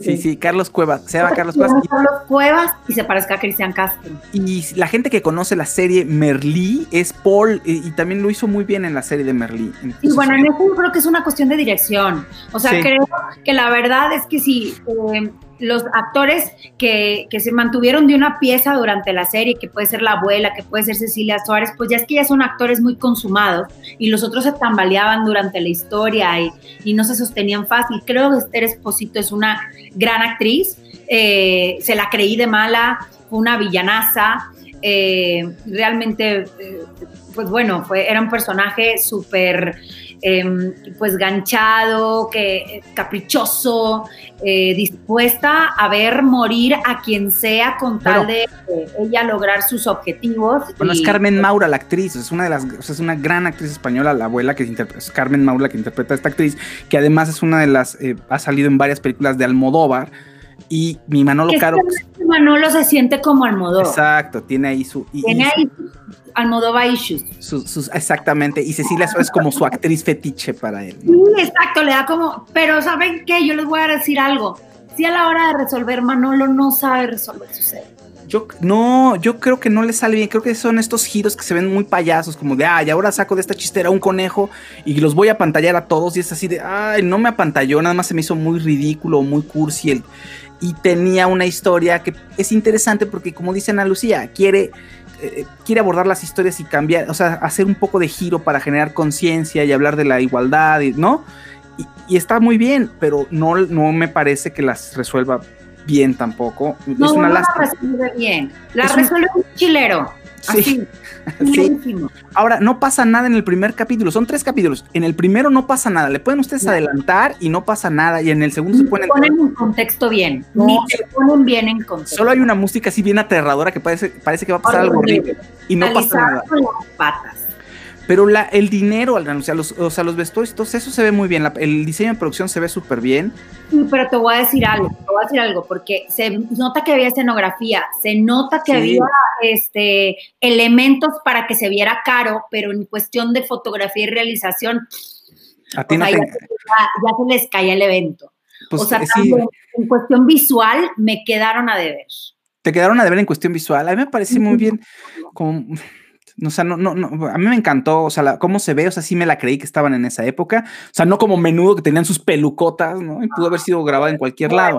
sí, sí, Carlos Cuevas. Se llama Carlos Cuevas. Carlos Cuevas y se parezca a Cristian Castro. Y, la gente que conoce la serie Merlí es Paul, y, y también lo hizo muy bien en la serie de Merlí. Y bueno, en eso yo creo que es una cuestión de dirección. O sea, Sí. creo que la verdad es que si eh, los actores que, que se mantuvieron de una pieza durante la serie, que puede ser la abuela, que puede ser Cecilia Suárez, pues ya es que ya son actores muy consumados y los otros se tambaleaban durante la historia y, y no se sostenían fácil. Creo que Esther Esposito es una gran actriz. eh, se la creí de mala, fue una villanaza. eh, realmente, eh, pues bueno, fue, era un personaje súper eh, pues ganchado, que, eh, caprichoso, eh, dispuesta a ver morir a quien sea con tal de eh, ella lograr sus objetivos. Bueno, es Carmen Maura la actriz, es una de las, o sea, es una gran actriz española, la abuela que interpreta, es Carmen Maura la que interpreta a esta actriz, que además es una de las, ha salido en varias películas de Almodóvar, y mi Manolo que Caro, este Manolo se siente como Almodóvar. exacto, tiene ahí su, Tiene ahí Almodóvar issues. sus- sus- exactamente, y Cecilia es como su actriz fetiche para él. ¿no? Sí, exacto, le da como, pero ¿saben qué? Yo les voy a decir algo. Si a la hora de resolver, Manolo no sabe resolver su ser. Yo no, yo creo que no le sale bien. Creo que son estos giros que se ven muy payasos, como de ay, ahora saco de esta chistera un conejo y los voy a pantallar a todos. Y es así de ay, no me apantalló, nada más se me hizo muy ridículo, muy cursi. el- y tenía una historia que es interesante porque, como dice Ana Lucía, quiere, eh, quiere abordar las historias y cambiar, o sea, hacer un poco de giro para generar conciencia y hablar de la igualdad, y- ¿no? Y, y está muy bien, pero no, no me parece que las resuelva bien tampoco. No, es una no la lástima. resuelve bien. La Es un- resuelve un chilero. Sí, Así. Sí. Ahora, no pasa nada en el primer capítulo, son tres capítulos. En el primero no pasa nada, le pueden ustedes No. adelantar y no pasa nada. Y en el segundo se ponen. ponen en contexto bien. No, Ni se ponen bien en contexto. Solo hay una música así bien aterradora que parece, parece que va a pasar algo Horrible. Y no pasa nada. con las patas. Pero la, el dinero, o sea, los, o sea, los vestuarios, todo eso se ve muy bien. la- el diseño de producción se ve súper bien. Sí, pero te voy a decir algo, te voy a decir algo, porque se nota que había escenografía, se nota que Sí. había este, elementos para que se viera caro, pero en cuestión de fotografía y realización, A ti no sea, te- ya, se les caía el evento. pues, o sea, sí, también, en cuestión visual me quedaron a deber. te quedaron a deber en cuestión visual. A mí me parece muy bien. Como, o sea, no, no, no, a mí me encantó, o sea, la- cómo se ve, o sea, sí me la creí que estaban en esa época. O sea, no como menudo que tenían sus pelucotas, ¿no? Y pudo haber sido grabada en cualquier lado.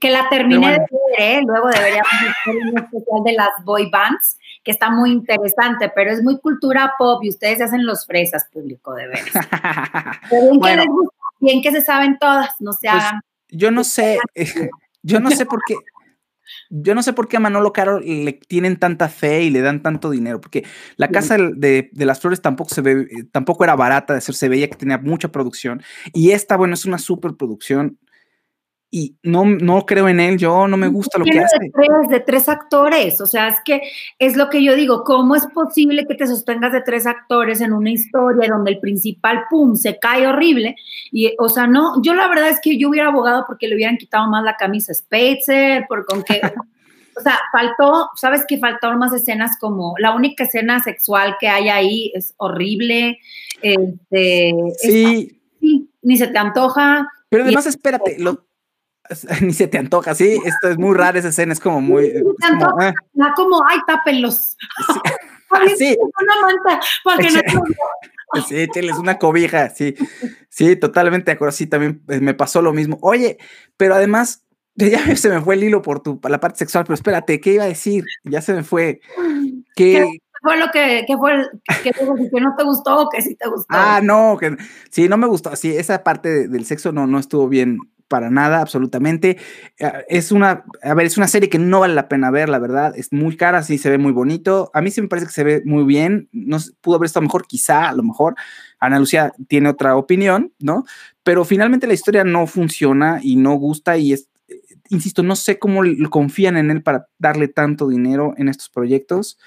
Que la terminé bueno. de ver, ¿eh? luego deberíamos hacer un especial de las boy bands, que está muy interesante, pero es muy cultura pop y ustedes se hacen los fresas, público, de. Pero bien, que Bueno. les gusta, bien que se saben todas, no se Pues, hagan. Yo no sé, yo no sé por qué. Yo no sé por qué a Manolo Caro le tienen tanta fe y le dan tanto dinero, porque la casa de, de las flores tampoco se ve, eh, tampoco era barata de hacer, se veía que tenía mucha producción. Y esta, bueno, es una superproducción. Y no, no creo en él, yo no me gusta lo que hace. de tres, de tres actores, o sea, es que es lo que yo digo, ¿cómo es posible que te sostengas de tres actores en una historia donde el principal, pum, se cae horrible? Y, o sea, no, yo la verdad es que yo hubiera abogado porque le hubieran quitado más la camisa a Spitzer, por con que, o sea, faltó, ¿sabes que faltaron más escenas como la única escena sexual que hay ahí es horrible? Este, sí. sí, ni se te antoja. Pero además, espérate, lo, ni se te antoja, sí, esto es muy raro esa escena, es como muy... Es como, eh. como, ay, tápenlos. Sí. sí. Una manta, porque no... Sí, échales una cobija, sí, sí, totalmente de acuerdo, sí, también eh, me pasó lo mismo. Oye, pero además, ya se me fue el hilo por tu, la parte sexual, pero espérate, ¿qué iba a decir? Ya se me fue. ¿Qué, fue lo que, qué fue, que, que, no te gustó o que sí te gustó? Ah, no, que sí, no me gustó, sí, esa parte del sexo no, no estuvo bien, para nada, absolutamente. Eh, es una, a ver, es una serie que no vale la pena ver, la verdad. Es muy cara, sí se ve muy bonito. A mí sí me parece que se ve muy bien. No pudo haber estado mejor, quizá, a lo mejor. Ana Lucía tiene otra opinión, ¿no? Pero finalmente la historia no funciona y no gusta y es, eh, insisto, no sé cómo confían en él para darle tanto dinero en estos proyectos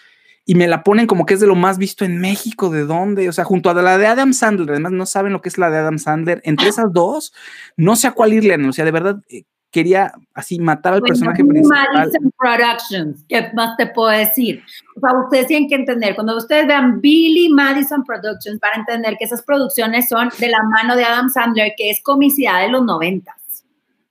y me la ponen como que es de lo más visto en México, ¿de dónde? O sea, junto a la de Adam Sandler, además no saben lo que es la de Adam Sandler, entre esas dos, no sé a cuál irle, o sea, de verdad eh, quería así matar al personaje principal. Madison Productions, ¿qué más te puedo decir? O sea, ustedes tienen que entender, cuando ustedes vean Billy Madison Productions, para entender que esas producciones son de la mano de Adam Sandler, que es comicidad de los 90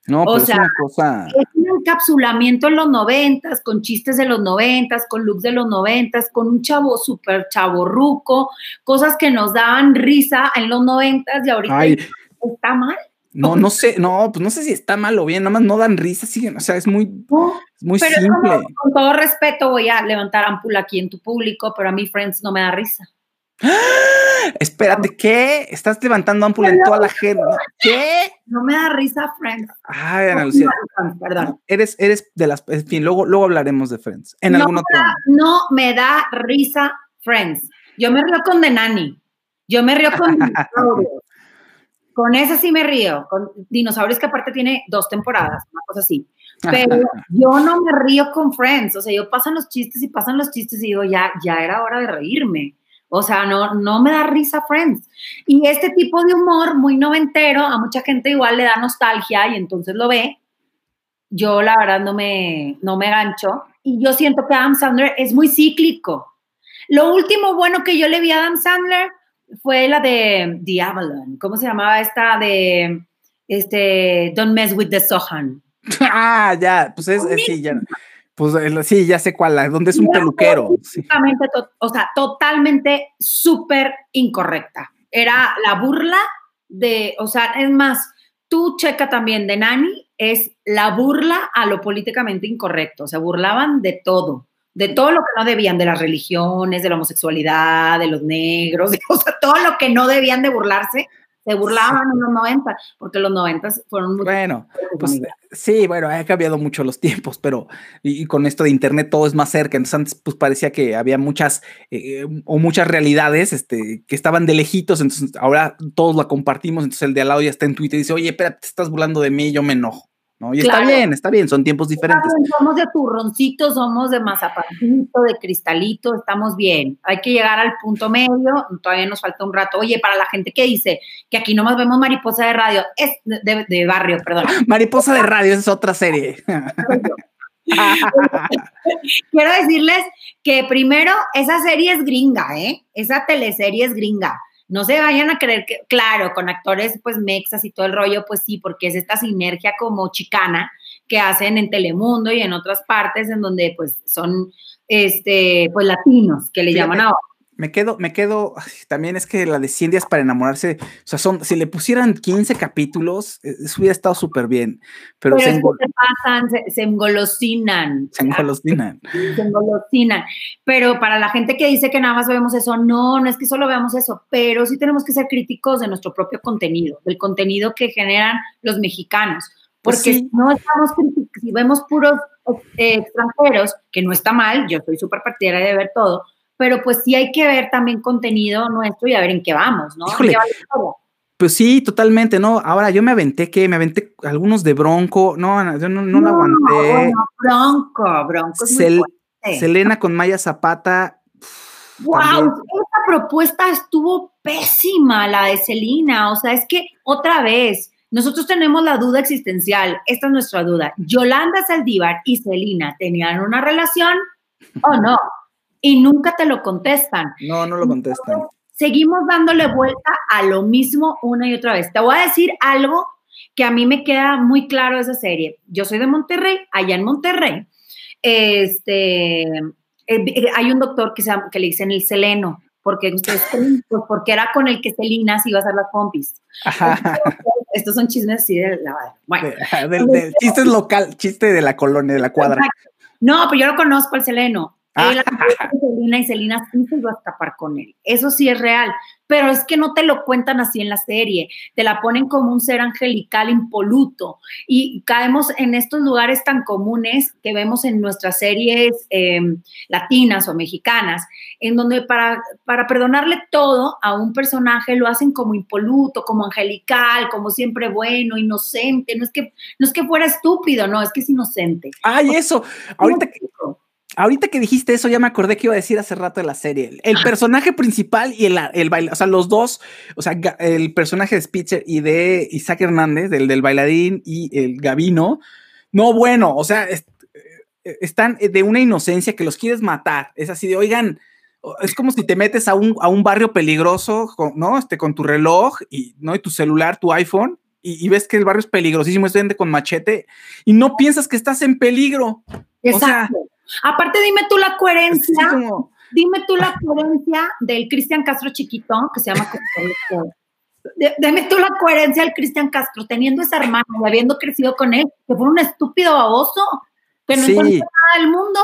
no, o sea, es una cosa. Es un encapsulamiento en los noventas, con chistes de los noventas, con looks de los noventas, con un chavo súper chaborruco, cosas que nos daban risa en los noventas y ahorita está mal. No, no sé, no, pues no sé si está mal o bien, nada más no dan risa, siguen, o sea, es muy, muy simple. con todo respeto voy a levantar ampula aquí en tu público, pero a mí Friends no me da risa. Espérate, ¿qué? Estás levantando ámpula en toda la gente. ¿Qué? No me da risa, Friends. Ay, Ana Lucía. Perdón. Eres, eres de las. En fin, luego, luego hablaremos de Friends. En no algún otro. no me da risa, Friends. Yo me río con The Nanny. Yo me río con dinosaurios. Con esa sí me río. Con dinosaurios que aparte tiene dos temporadas, una cosa así. Pero yo no me río con Friends. O sea, yo pasan los chistes y pasan los chistes y digo, ya, ya era hora de reírme. O sea, no, no me da risa Friends. Y este tipo de humor muy noventero, a mucha gente igual le da nostalgia y entonces lo ve. Yo la verdad no me, no me gancho. Y yo siento que Adam Sandler es muy cíclico. Lo último bueno que yo le vi a Adam Sandler fue la de The Avalon. ¿Cómo se llamaba esta de este Don't Mess with the Sohan? Ah, ya, pues es, es sí, ya. Pues sí, ya sé cuál, donde es un peluquero. o sea, totalmente súper incorrecta. Era la burla de, o sea, es más, tú checa también de Nani, es la burla a lo políticamente incorrecto. Se burlaban de todo, de todo lo que no debían, de las religiones, de la homosexualidad, de los negros, o sea, todo lo que no debían de burlarse, se burlaban en los 90, porque los 90 fueron muy... Bueno, pues sí, bueno, ha cambiado mucho los tiempos, pero y, con esto de internet todo es más cerca. Entonces antes pues parecía que había muchas eh, o muchas realidades este, que estaban de lejitos, entonces ahora todos la compartimos, entonces el de al lado ya está en Twitter y dice, oye, espera, te estás burlando de mí, yo me enojo. ¿No? Y está bien, está bien, son tiempos diferentes. somos de turroncito, somos de mazapancito, de cristalito, estamos bien. Hay que llegar al punto medio, todavía nos falta un rato. Oye, para la gente que dice que aquí nomás vemos mariposa de radio, es de, barrio, perdón. Mariposa de radio es otra serie. Quiero decirles que primero, esa serie es gringa, ¿eh? Esa teleserie es gringa no se vayan a creer que, claro, con actores pues mexas y todo el rollo, pues sí, porque es esta sinergia como chicana que hacen en Telemundo y en otras partes en donde pues son este pues latinos que le llaman ahora me quedo, me quedo, también es que la de 100 días para enamorarse, o sea, son, si le pusieran 15 capítulos, eh, eso hubiera estado súper bien. Pero, se, pasan, se, engolosinan. Se engolosinan. Se engolosinan. Pero para la gente que dice que nada más vemos eso, no, no es que solo veamos eso, pero sí tenemos que ser críticos de nuestro propio contenido, del contenido que generan los mexicanos. Pues Porque si no estamos críticos, si vemos puros eh, extranjeros, que no está mal, yo soy súper partidaria de ver todo, pero pues sí hay que ver también contenido nuestro y a ver en qué vamos, ¿no? pues sí, totalmente, ¿no? Ahora yo me aventé, ¿qué? Me aventé algunos de Bronco, no, yo no, no, lo aguanté. bronco, Bronco. Selena con Maya Zapata. wow, esa propuesta estuvo pésima, la de Selena, o sea, es que otra vez, nosotros tenemos la duda existencial, esta es nuestra duda. ¿Yolanda Saldívar y Celina tenían una relación o no? Y nunca te lo contestan. No, no lo contestan. seguimos dándole vuelta a lo mismo una y otra vez. Te voy a decir algo que a mí me queda muy claro de esa serie. Yo soy de Monterrey, allá en Monterrey, este, eh, hay un doctor que, se que le dicen el seleno, porque ustedes pues porque era con el que Celina se iba a hacer las pompis. Estos son chismes así de la bueno, chiste local, chiste de la colonia, de la cuadra. No, pero yo lo conozco al Seleno. Ah. Él y Celina sí se iba a escapar con él. Eso sí es real pero es que no te lo cuentan así en la serie, te la ponen como un ser angelical impoluto y caemos en estos lugares tan comunes que vemos en nuestras series em, latinas o mexicanas, en donde para, para perdonarle todo a un personaje lo hacen como impoluto, como angelical, como siempre bueno, inocente, no es que, no es que fuera estúpido, no, es que es inocente. Ay, eso, ahorita que Ahorita que dijiste eso, ya me acordé que iba a decir hace rato de la serie. El personaje principal y el, el o sea, los dos, o sea, el personaje de Spitzer y de Isaac Hernández, del, del bailarín y el Gavino, no, bueno, o sea, eh, están de una inocencia que los quieres matar. Es así de, oigan, es como si te metes a un, a un barrio peligroso, ¿no? Este, con tu reloj y, ¿no? y tu celular, tu iPhone, y, ves que el barrio es peligrosísimo, es gente con machete, y no piensas que estás en peligro. Exacto. Aparte, dime tú la coherencia. Dime tú la coherencia del Cristian Castro chiquito, que se llama Dime tú la coherencia del Cristian Castro, teniendo esa hermana y habiendo crecido con él, que fue un estúpido baboso, que no sí. nada del mundo.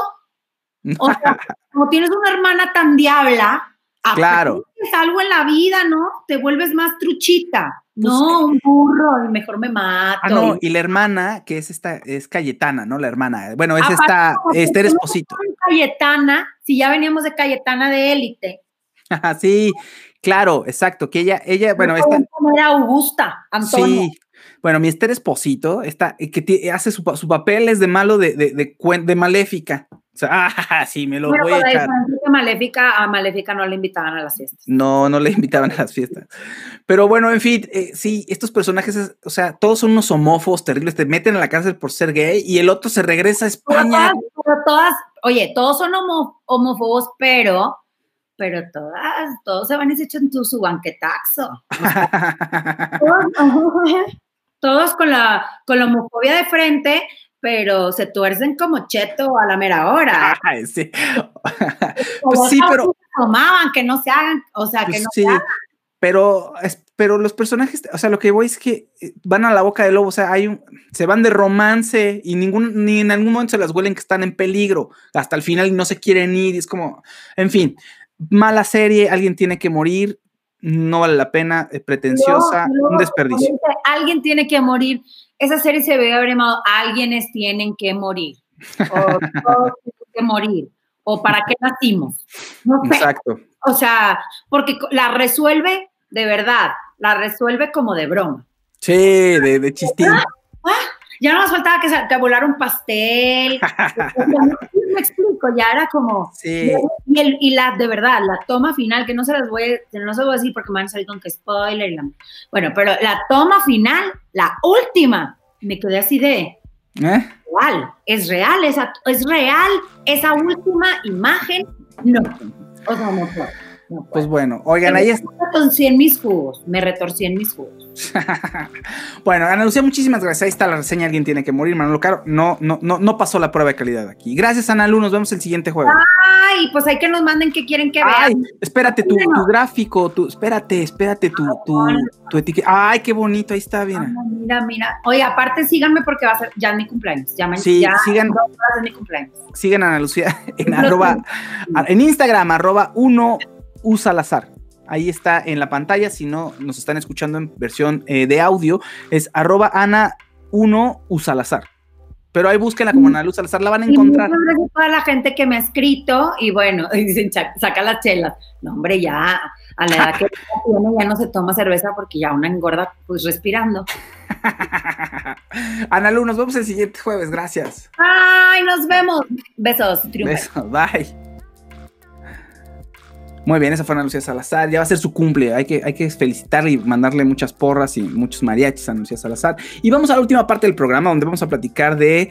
O sea, como tienes una hermana tan diabla, claro. algo en la vida, ¿no? Te vuelves más truchita. No, un burro, mejor me mato. Ah, no, y la hermana, que es esta, es Cayetana, ¿no? La hermana. Bueno, es esta, Esther Esposito. Cayetana, si ya veníamos de Cayetana de élite. sí, claro, exacto, que ella, ella, bueno, esta. Era Augusta, Antonio. Sí, bueno, mi Esther Esposito, esta, que hace su, su, papel es de malo de, de, de, de maléfica. O sea, ah, sí, me lo voy a echar. Maléfica, a Maléfica no le invitaban a las fiestas. No, no le invitaban a las fiestas. Pero bueno, en fin, eh, sí, estos personajes, o sea, todos son unos homófobos terribles, te meten a la cárcel por ser gay y el otro se regresa a España. Pero todas, oye, todos son homófobos, pero, pero todas, todos se van y se echan tu, su banquetaxo. todos, todos con la, con la homofobia de frente pero se tuercen como cheto a la mera hora. Ay, sí. pues sí, pero. Tomaban, que no se hagan, o sea, que pues no sí, se hagan. Pero, pero los personajes, o sea, lo que voy es que eh, van a la boca del lobo, o sea, hay un, se van de romance y ningún, ni en algún momento se las huelen que están en peligro, hasta el final no se quieren ir, y es como, en fin, mala serie, alguien tiene que morir, no vale la pena, es pretenciosa, un desperdicio. Alguien tiene que morir esa serie se debe haber llamado Alguienes tienen que morir. O todos tienen que morir. O para qué nacimos. Exacto. O sea, porque la resuelve de verdad, la resuelve como de broma. Sí, de, de chistín. Ah, ah, ya no nos faltaba que, que volar un pastel. me explico, ya era como. Sí. Y, el, y, la, de verdad, la toma final, que no se las voy, a, no se voy a decir porque me van a salir con que spoiler. Y la, bueno, pero la toma final, la última, me quedé así de. ¿Eh? Real, es real, esa, es real esa última imagen. No. O sea, no pues bueno, oigan, ahí está. Me retorcí en mis jugos, me retorcí en mis jugos. bueno, Ana Lucía, muchísimas gracias. Ahí está la reseña, alguien tiene que morir, Manolo Caro. No, no, no, no pasó la prueba de calidad aquí. Gracias, Ana Lu, nos vemos el siguiente jueves. Ay, pues hay que nos manden qué quieren que vean. Ay, espérate, tu, tu, gráfico, tu, espérate, espérate, tu, tu, tu etiqueta. Ay, qué bonito, ahí está, bien. mira, mira. Oye, aparte síganme porque va a ser ya mi cumpleaños. Ya, sí, ya sigan. mi cumpleaños. Sigan a Ana Lucía en arroba, en Instagram, arroba uno U Salazar. Ahí está en la pantalla, si no nos están escuchando en versión eh, de audio, es arroba Ana1 Usalazar. Pero ahí búsquenla como Ana Luz Salazar, la van a encontrar. gracias a toda la gente que me ha escrito y bueno, dicen, saca las chelas. No, hombre, ya a la edad que tiene ya no se toma cerveza porque ya una engorda pues respirando. Ana Lu, nos vemos el siguiente jueves, gracias. Ay, nos vemos. Besos, Besos, bye. Muy bien, esa fue Ana Lucía Salazar. Ya va a ser su cumple. Hay que, hay que felicitarle y mandarle muchas porras y muchos mariachis a Ana Lucía Salazar. Y vamos a la última parte del programa donde vamos a platicar de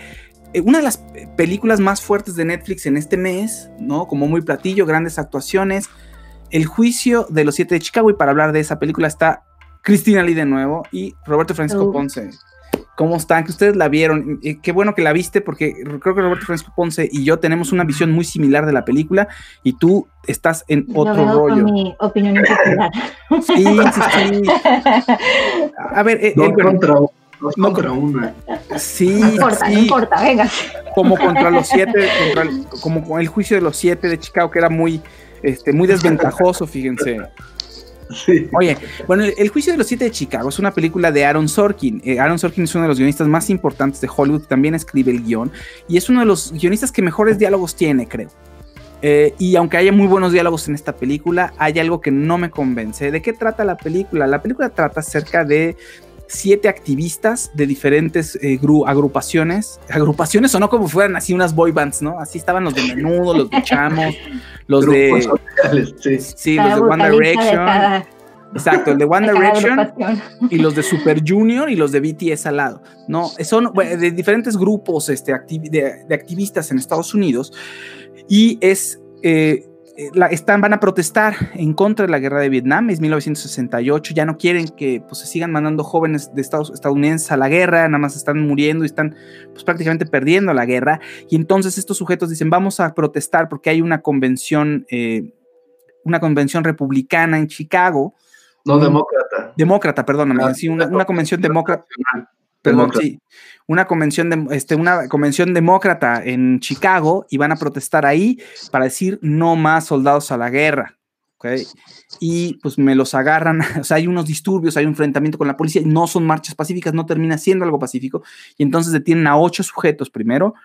eh, una de las películas más fuertes de Netflix en este mes, ¿no? Como muy platillo, grandes actuaciones. El juicio de los siete de Chicago. Y para hablar de esa película está Cristina Lee de nuevo y Roberto Francisco Ponce. ¿Cómo están? Que ustedes la vieron. qué bueno que la viste porque creo que Roberto Francisco Ponce y yo tenemos una visión muy similar de la película y tú estás en otro rollo. Con mi opinión impopular. Sí, sí, sí. A ver, eh, no, contra, no contra una. Sí, no importa, sí. no importa, venga. Como contra los siete, contra el, como con el juicio de los siete de Chicago, que era muy, este, muy desventajoso, fíjense. Oye, bueno, el, Juicio de los Siete de Chicago es una película de Aaron Sorkin. Eh, Aaron Sorkin es uno de los guionistas más importantes de Hollywood, también escribe el guion y es uno de los guionistas que mejores diálogos tiene, creo. Eh, y aunque haya muy buenos diálogos en esta película, hay algo que no me convence. ¿De qué trata la película? La película trata acerca de siete activistas de diferentes eh, agrupaciones, agrupaciones o no como fueran así unas boy bands, ¿no? Así estaban los de Menudo, los de Chamos, los de sí. los de One Direction. Exacto, el de One Direction y los de Super Junior y los de BTS al lado. No, son de diferentes grupos este, de, activistas en Estados Unidos y es eh, eh, están, van a protestar en contra de la guerra de Vietnam, es 1968, ya no quieren que pues, se sigan mandando jóvenes de Estados, estadounidenses a la guerra, nada más están muriendo y están pues, prácticamente perdiendo la guerra. Y entonces estos sujetos dicen, vamos a protestar porque hay una convención, eh, una convención republicana en Chicago. No, demócrata. Demócrata, perdóname, ah, sí, una, una convención demócrata. Perdón, sí. Una convención, de, este, una convención demócrata en Chicago y van a protestar ahí para decir no más soldados a la guerra. ¿okay? Y pues me los agarran, o sea, hay unos disturbios, hay un enfrentamiento con la policía, no son marchas pacíficas, no termina siendo algo pacífico. Y entonces detienen a ocho sujetos primero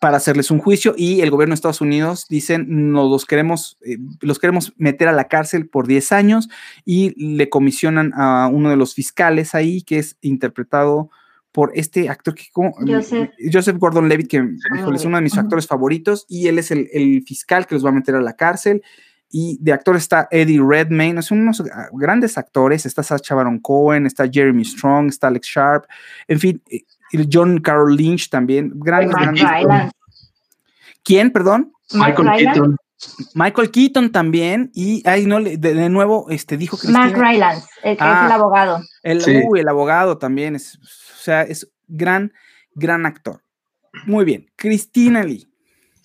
para hacerles un juicio y el gobierno de Estados Unidos dicen, no, los queremos, eh, los queremos meter a la cárcel por 10 años y le comisionan a uno de los fiscales ahí que es interpretado por este actor que como, Joseph. Gordon Levitt, que es uno de mis actores favoritos y él es el, el, fiscal que los va a meter a la cárcel. Y de actor está Eddie Redmayne, son unos ah, grandes actores. Está Sacha Baron Cohen, está Jeremy Strong, está Alex Sharp. En fin, eh, John Carroll Lynch también. Grandes, grandes. ¿Quién, perdón? Michael Keaton. Michael Keaton también, y ahí no de, nuevo este, dijo que. Mark Rylance, el que es el ah, abogado. El, el abogado también es, o sea, es gran, gran actor. Muy bien. Cristina Lee.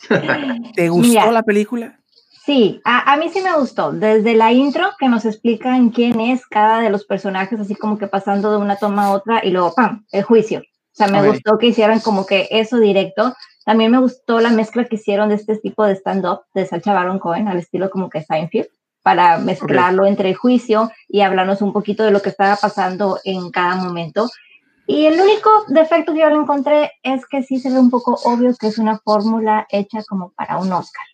¿Te gustó la película? Sí, a, a, mí sí me gustó. Desde la intro que nos explican quién es cada de los personajes, así como que pasando de una toma a otra y luego, ¡pam!, el juicio. O sea, me gustó que hicieran como que eso directo. También me gustó la mezcla que hicieron de este tipo de stand-up de Sacha Baron Cohen al estilo como que Seinfeld para mezclarlo entre el juicio y hablarnos un poquito de lo que estaba pasando en cada momento. Y el único defecto que yo le encontré es que sí se ve un poco obvio que es una fórmula hecha como para un Oscar.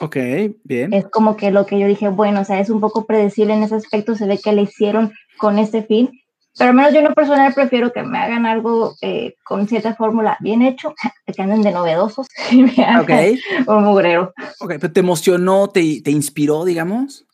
Ok, bien. Es como que lo que yo dije, bueno, o sea, es un poco predecible en ese aspecto, se ve que le hicieron con este fin pero al menos yo en lo personal prefiero que me hagan algo eh, con cierta fórmula bien hecho, que anden de novedosos y me hagan okay. un mugrero. Ok, pero ¿te emocionó, te, te inspiró, digamos?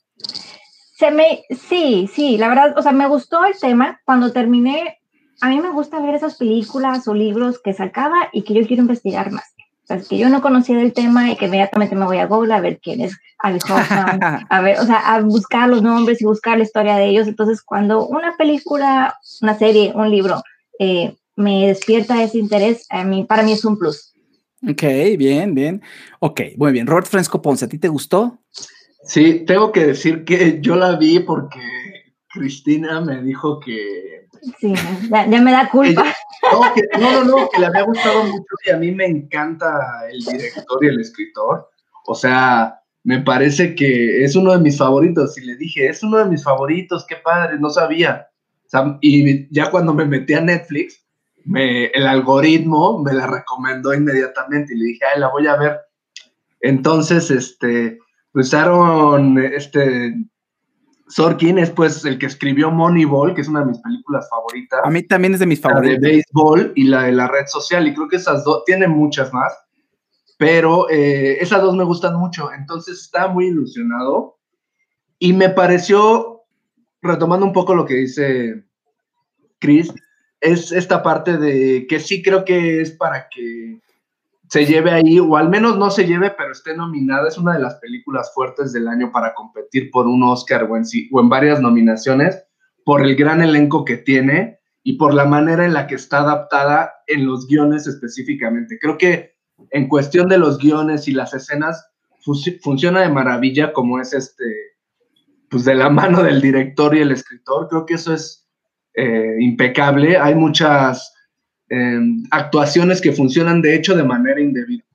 Se me, sí, sí, la verdad, o sea, me gustó el tema. Cuando terminé, a mí me gusta ver esas películas o libros que sacaba y que yo quiero investigar más. O sea, que yo no conocía del tema y que inmediatamente me voy a Google a ver quién es Ali Hoffman, a ver, o sea, a buscar los nombres y buscar la historia de ellos. Entonces, cuando una película, una serie, un libro eh, me despierta ese interés, a mí, para mí es un plus. Ok, bien, bien. Ok, muy bien. Robert Fresco Ponce, ¿a ti te gustó? Sí, tengo que decir que yo la vi porque Cristina me dijo que Sí, ya, me da culpa. no, no, no, que le había gustado mucho y a mí me encanta el director y el escritor. O sea, me parece que es uno de mis favoritos. Y le dije, es uno de mis favoritos, qué padre, no sabía. y ya cuando me metí a Netflix, me, el algoritmo me la recomendó inmediatamente y le dije, ay, la voy a ver. Entonces, este, usaron este Sorkin es pues el que escribió Moneyball, que es una de mis películas favoritas. A mí también es de mis favoritas. La de béisbol y la de la red social, y creo que esas dos, tienen muchas más, pero eh, esas dos me gustan mucho, entonces estaba muy ilusionado Y me pareció, retomando un poco lo que dice Chris, es esta parte de que sí creo que es para que se lleve ahí, o al menos no se lleve, pero esté nominada. Es una de las películas fuertes del año para competir por un Oscar o en, o en varias nominaciones, por el gran elenco que tiene y por la manera en la que está adaptada en los guiones específicamente. Creo que en cuestión de los guiones y las escenas, funciona de maravilla como es este, pues de la mano del director y el escritor. Creo que eso es eh, impecable. Hay muchas Actuaciones que funcionan de hecho de manera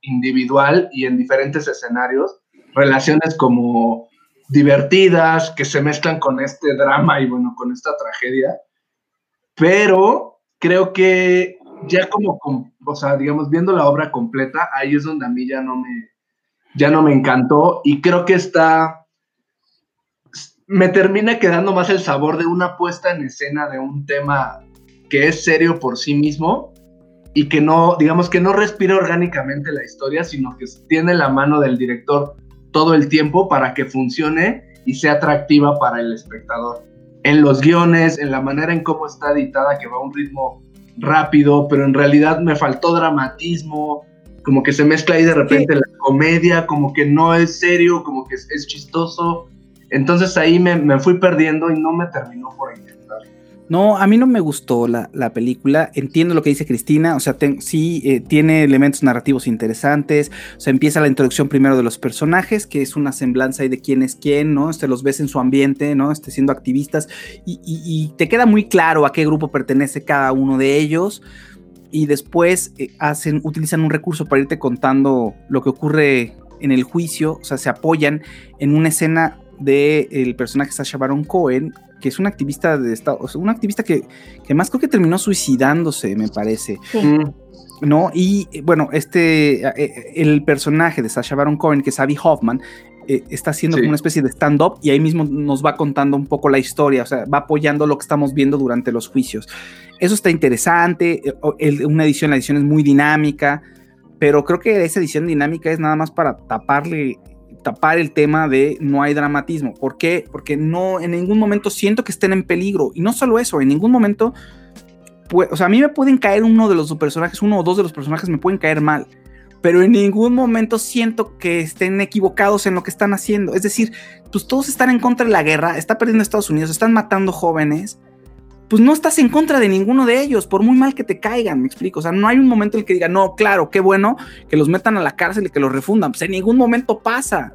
individual y en diferentes escenarios, relaciones como divertidas, que se mezclan con este drama y bueno, con esta tragedia, pero creo que ya como, o sea, digamos, viendo la obra completa, ahí es donde a mí ya no me, ya no me encantó y creo que está, me termina quedando más el sabor de una puesta en escena de un tema que es serio por sí mismo y que no, digamos que no respira orgánicamente la historia, sino que tiene la mano del director todo el tiempo para que funcione y sea atractiva para el espectador. En los guiones, en la manera en cómo está editada, que va a un ritmo rápido, pero en realidad me faltó dramatismo, como que se mezcla ahí de repente la comedia, como que no es serio, como que es, chistoso. Entonces ahí me, me, fui perdiendo y no me terminó por ahí. No, a mí no me gustó la, película. Entiendo lo que dice Cristina. O sea, sí eh, tiene elementos narrativos interesantes. O sea, empieza la introducción primero de los personajes, que es una semblanza ahí de quién es quién, ¿no? Este, los ves en su ambiente, ¿no? Este, siendo activistas. Y, te queda muy claro a qué grupo pertenece cada uno de ellos. Y después eh, hacen, utilizan un recurso para irte contando lo que ocurre en el juicio. O sea, se apoyan en una escena del personaje Sasha Baron Cohen que es una activista de Estado, o sea, una activista que, que más creo que terminó suicidándose, me parece. ¿No? Y bueno, este, eh, eh, el personaje de Sasha Baron Cohen, que es Abby Hoffman, eh, está haciendo como una especie de stand-up y ahí mismo nos va contando un poco la historia, o sea, va apoyando lo que estamos viendo durante los juicios. Eso está interesante, una edición, la edición es muy dinámica, pero creo que esa edición dinámica es nada más para taparle tapar el tema de no hay dramatismo. ¿Por qué? Porque no en ningún momento siento que estén en peligro. Y no solo eso, en ningún momento, o sea, a mí me pueden caer uno de los personajes, uno o dos de los personajes me pueden caer mal. Pero en ningún momento siento que estén equivocados en lo que están haciendo. Es decir, pues todos están en contra de la guerra, está perdiendo Estados Unidos, están matando jóvenes pues no estás en contra de ninguno de ellos, por muy mal que te caigan, me explico. O sea, no hay un momento en el que diga, no, claro, qué bueno que los metan a la cárcel y que los refundan. Pues en ningún momento pasa.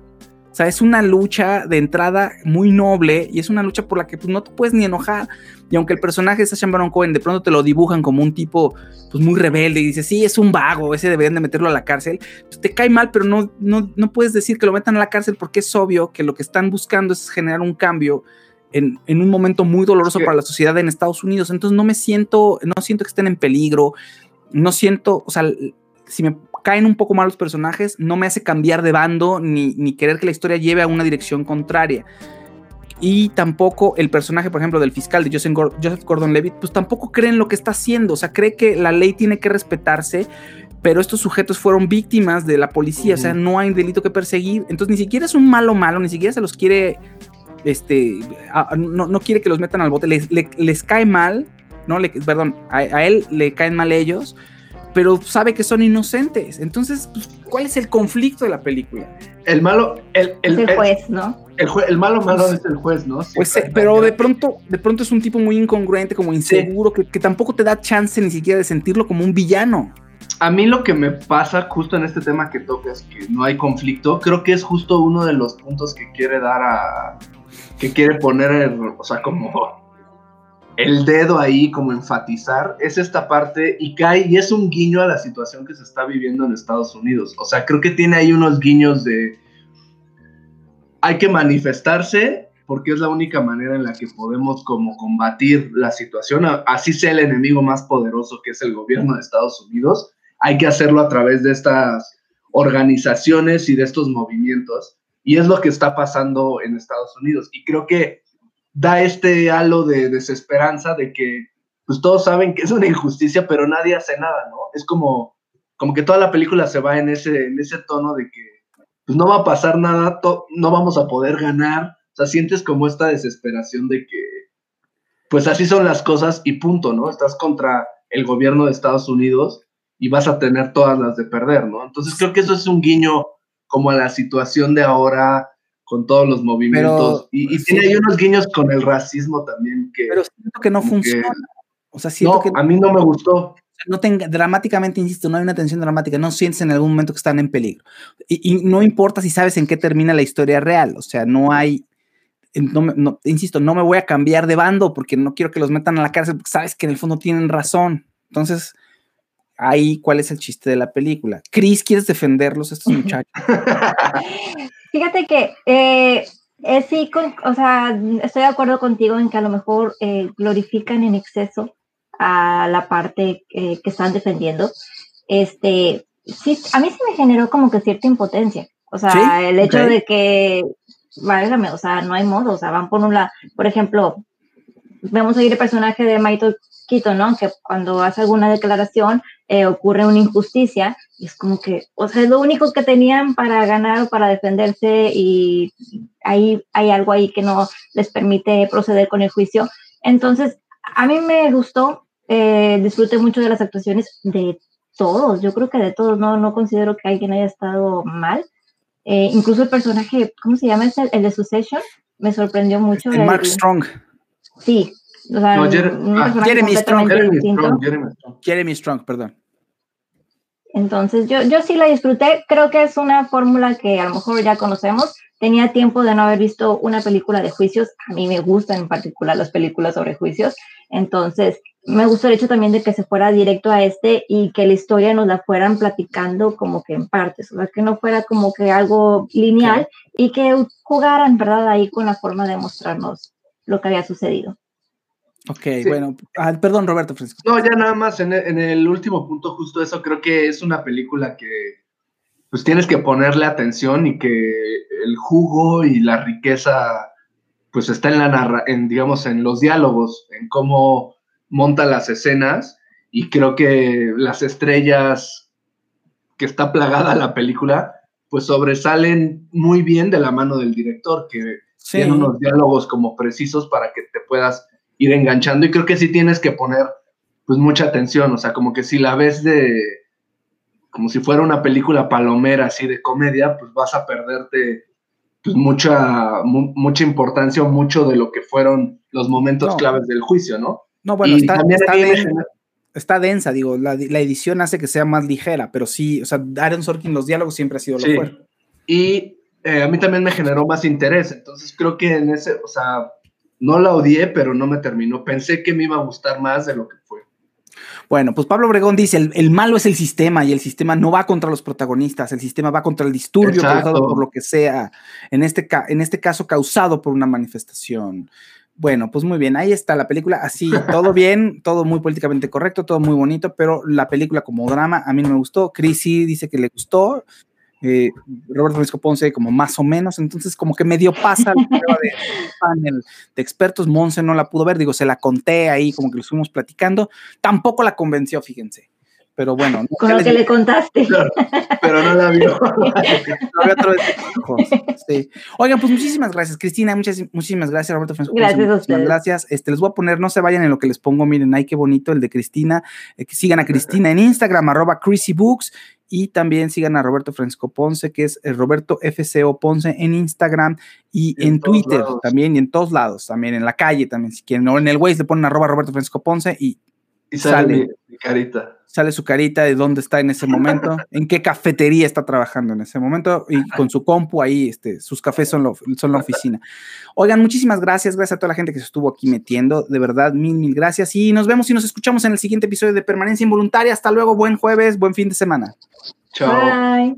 O sea, es una lucha de entrada muy noble y es una lucha por la que pues, no te puedes ni enojar. Y aunque el personaje de Sacha Baron Cohen de pronto te lo dibujan como un tipo pues, muy rebelde y dices, sí, es un vago, ese deberían de meterlo a la cárcel, pues, te cae mal, pero no, no, no puedes decir que lo metan a la cárcel porque es obvio que lo que están buscando es generar un cambio en, un momento muy doloroso para la sociedad en Estados Unidos. Entonces no me siento, no siento que estén en peligro, no siento, o sea, si me caen un poco mal los personajes, no me hace cambiar de bando ni, querer que la historia lleve a una dirección contraria. Y tampoco el personaje, por ejemplo, del fiscal de Joseph Gordon-Levitt, pues tampoco cree en lo que está haciendo. O sea, cree que la ley tiene que respetarse, pero estos sujetos fueron víctimas de la policía. O sea, no hay delito que perseguir. Entonces, ni siquiera es un malo malo, ni siquiera se los quiere este, no, quiere que los metan al bote, les, cae mal, no, le, perdón, a, él le caen mal ellos, pero sabe que son inocentes. Entonces, pues, ¿cuál es el conflicto de la película? El malo, el, el, juez, ¿no? El, malo malo es el juez, ¿no? pues, eh, pero de pronto, de pronto es un tipo muy incongruente, como inseguro, que, que tampoco te da chance ni siquiera de sentirlo como un villano a mí lo que me pasa justo en este tema que tocas, que no hay conflicto, creo que es justo uno de los puntos que quiere dar a, que quiere poner, o sea, como el dedo ahí, como enfatizar, es esta parte y cae y es un guiño a la situación que se está viviendo en Estados Unidos. O sea, creo que tiene ahí unos guiños de hay que manifestarse porque es la única manera en la que podemos como combatir la situación, así sea el enemigo más poderoso que es el gobierno de Estados Unidos, hay que hacerlo a través de estas organizaciones y de estos movimientos. Y es lo que está pasando en Estados Unidos. Y creo que da este halo de desesperanza de que pues todos saben que es una injusticia, pero nadie hace nada, ¿no? Es como, como que toda la película se va en ese, en ese tono de que pues no va a pasar nada, no vamos a poder ganar, O sea, sientes como esta desesperación de que, pues así son las cosas y punto, ¿no? Estás contra el gobierno de Estados Unidos y vas a tener todas las de perder, ¿no? Entonces creo que eso es un guiño como a la situación de ahora con todos los movimientos. y, tiene ahí unos guiños con el racismo también que... Pero siento que no funciona. o sea, siento que... A mí no me gustó. No tenga, dramáticamente, insisto, no hay una tensión dramática, no sientes en algún momento que están en peligro. Y, no importa si sabes en qué termina la historia real, o sea, no hay, no, insisto, no me voy a cambiar de bando porque no quiero que los metan a la cárcel, porque sabes que en el fondo tienen razón. Entonces, ahí, ¿cuál es el chiste de la película? Chris, ¿quieres defenderlos estos muchachos? Fíjate que eh, sí, o sea, estoy de acuerdo contigo en que a lo mejor eh, glorifican en exceso a la parte eh, que están defendiendo. Este, sí, a mí sí me generó como que cierta impotencia. O sea, el hecho de que, válgame, o sea, no hay modo, o sea, van por un lado, por ejemplo, vemos ahí el personaje de Maito Quito, ¿no? Que cuando hace alguna declaración eh, ocurre una injusticia y es como que, o sea, es lo único que tenían para ganar o para defenderse y ahí hay algo ahí que no les permite proceder con el juicio. Entonces, a mí me gustó, eh, disfruté mucho de las actuaciones de todos, yo creo que de todos, no, no considero que alguien haya estado mal. Eh, incluso el personaje, ¿cómo se llama? El, el de Succession, me sorprendió mucho. El, Mark Strong. Sí, Ah, Jeremy, Strong, Jeremy, Strong. perdón. Entonces, yo, yo sí la disfruté. Creo que es una fórmula que a lo mejor ya conocemos. Tenía tiempo de no haber visto una película de juicios. A mí me gustan en particular las películas sobre juicios. Entonces, me gustó el hecho también de que se fuera directo a este y que la historia nos la fueran platicando como que en partes, o sea, que no fuera como que algo lineal y que jugaran, ¿verdad? Ahí con la forma de mostrarnos lo que había sucedido. Ok, bueno, ah, perdón Roberto Fresco. No, ya nada más en el, último punto, justo eso, creo que es una película que pues tienes que ponerle atención y que el jugo y la riqueza pues está en la en digamos en los diálogos, en cómo monta las escenas y creo que las estrellas que está plagada la película pues sobresalen muy bien de la mano del director que tiene unos diálogos como precisos para que te puedas ir enganchando y creo que sí tienes que poner pues mucha atención, o sea, como que si la ves de como si fuera una película palomera así de comedia, pues vas a perderte pues mucha mucha importancia o mucho de lo que fueron los momentos claves del juicio, ¿no? No, bueno, está, está, densa, digo, la, edición hace que sea más ligera, pero sí, o sea, Aaron Sorkin los diálogos siempre ha sido lo fuerte. Y eh, a mí también me generó más interés, entonces creo que en ese, o sea, no la odié, pero no me terminó. Pensé que me iba a gustar más de lo que fue. Bueno, pues Pablo Obregón dice, el, malo es el sistema y el sistema no va contra los protagonistas, el sistema va contra el disturbio causado por lo que sea, en este, en este caso causado por una manifestación. Bueno, pues muy bien, ahí está la película, así, todo bien, todo muy políticamente correcto, todo muy bonito, pero la película como drama a mí no me gustó, Chris dice que le gustó, eh, Roberto Francisco Ponce como más o menos, entonces como que medio pasa la prueba de panel de expertos, Monse no la pudo ver, digo, se la conté ahí, como que lo fuimos platicando, tampoco la convenció, fíjense. Pero bueno. Con lo que le contaste. pero no la vio. sí. Oigan, pues muchísimas gracias, Cristina. Muchas, muchísimas gracias, Roberto Francisco. Gracias a ustedes. Gracias. Este, les voy a poner, no se vayan en lo que les pongo. Miren, ay, qué bonito el de Cristina. Eh, que sigan a Cristina en Instagram, arroba Books. Y también sigan a Roberto Francisco Ponce, que es Roberto FCO Ponce en Instagram y en, Twitter también, y en todos lados, también en la calle también, si quieren, o en el Waze le ponen arroba Roberto Francisco Ponce y, sale, mi carita sale su carita de dónde está en ese momento, en qué cafetería está trabajando en ese momento y con su compu ahí, este, sus cafés son, son la oficina. Oigan, muchísimas gracias, gracias a toda la gente que se estuvo aquí metiendo, de verdad, mil, mil gracias y nos vemos y nos escuchamos en el siguiente episodio de Permanencia Involuntaria. Hasta luego, buen jueves, buen fin de semana. Chao. Bye.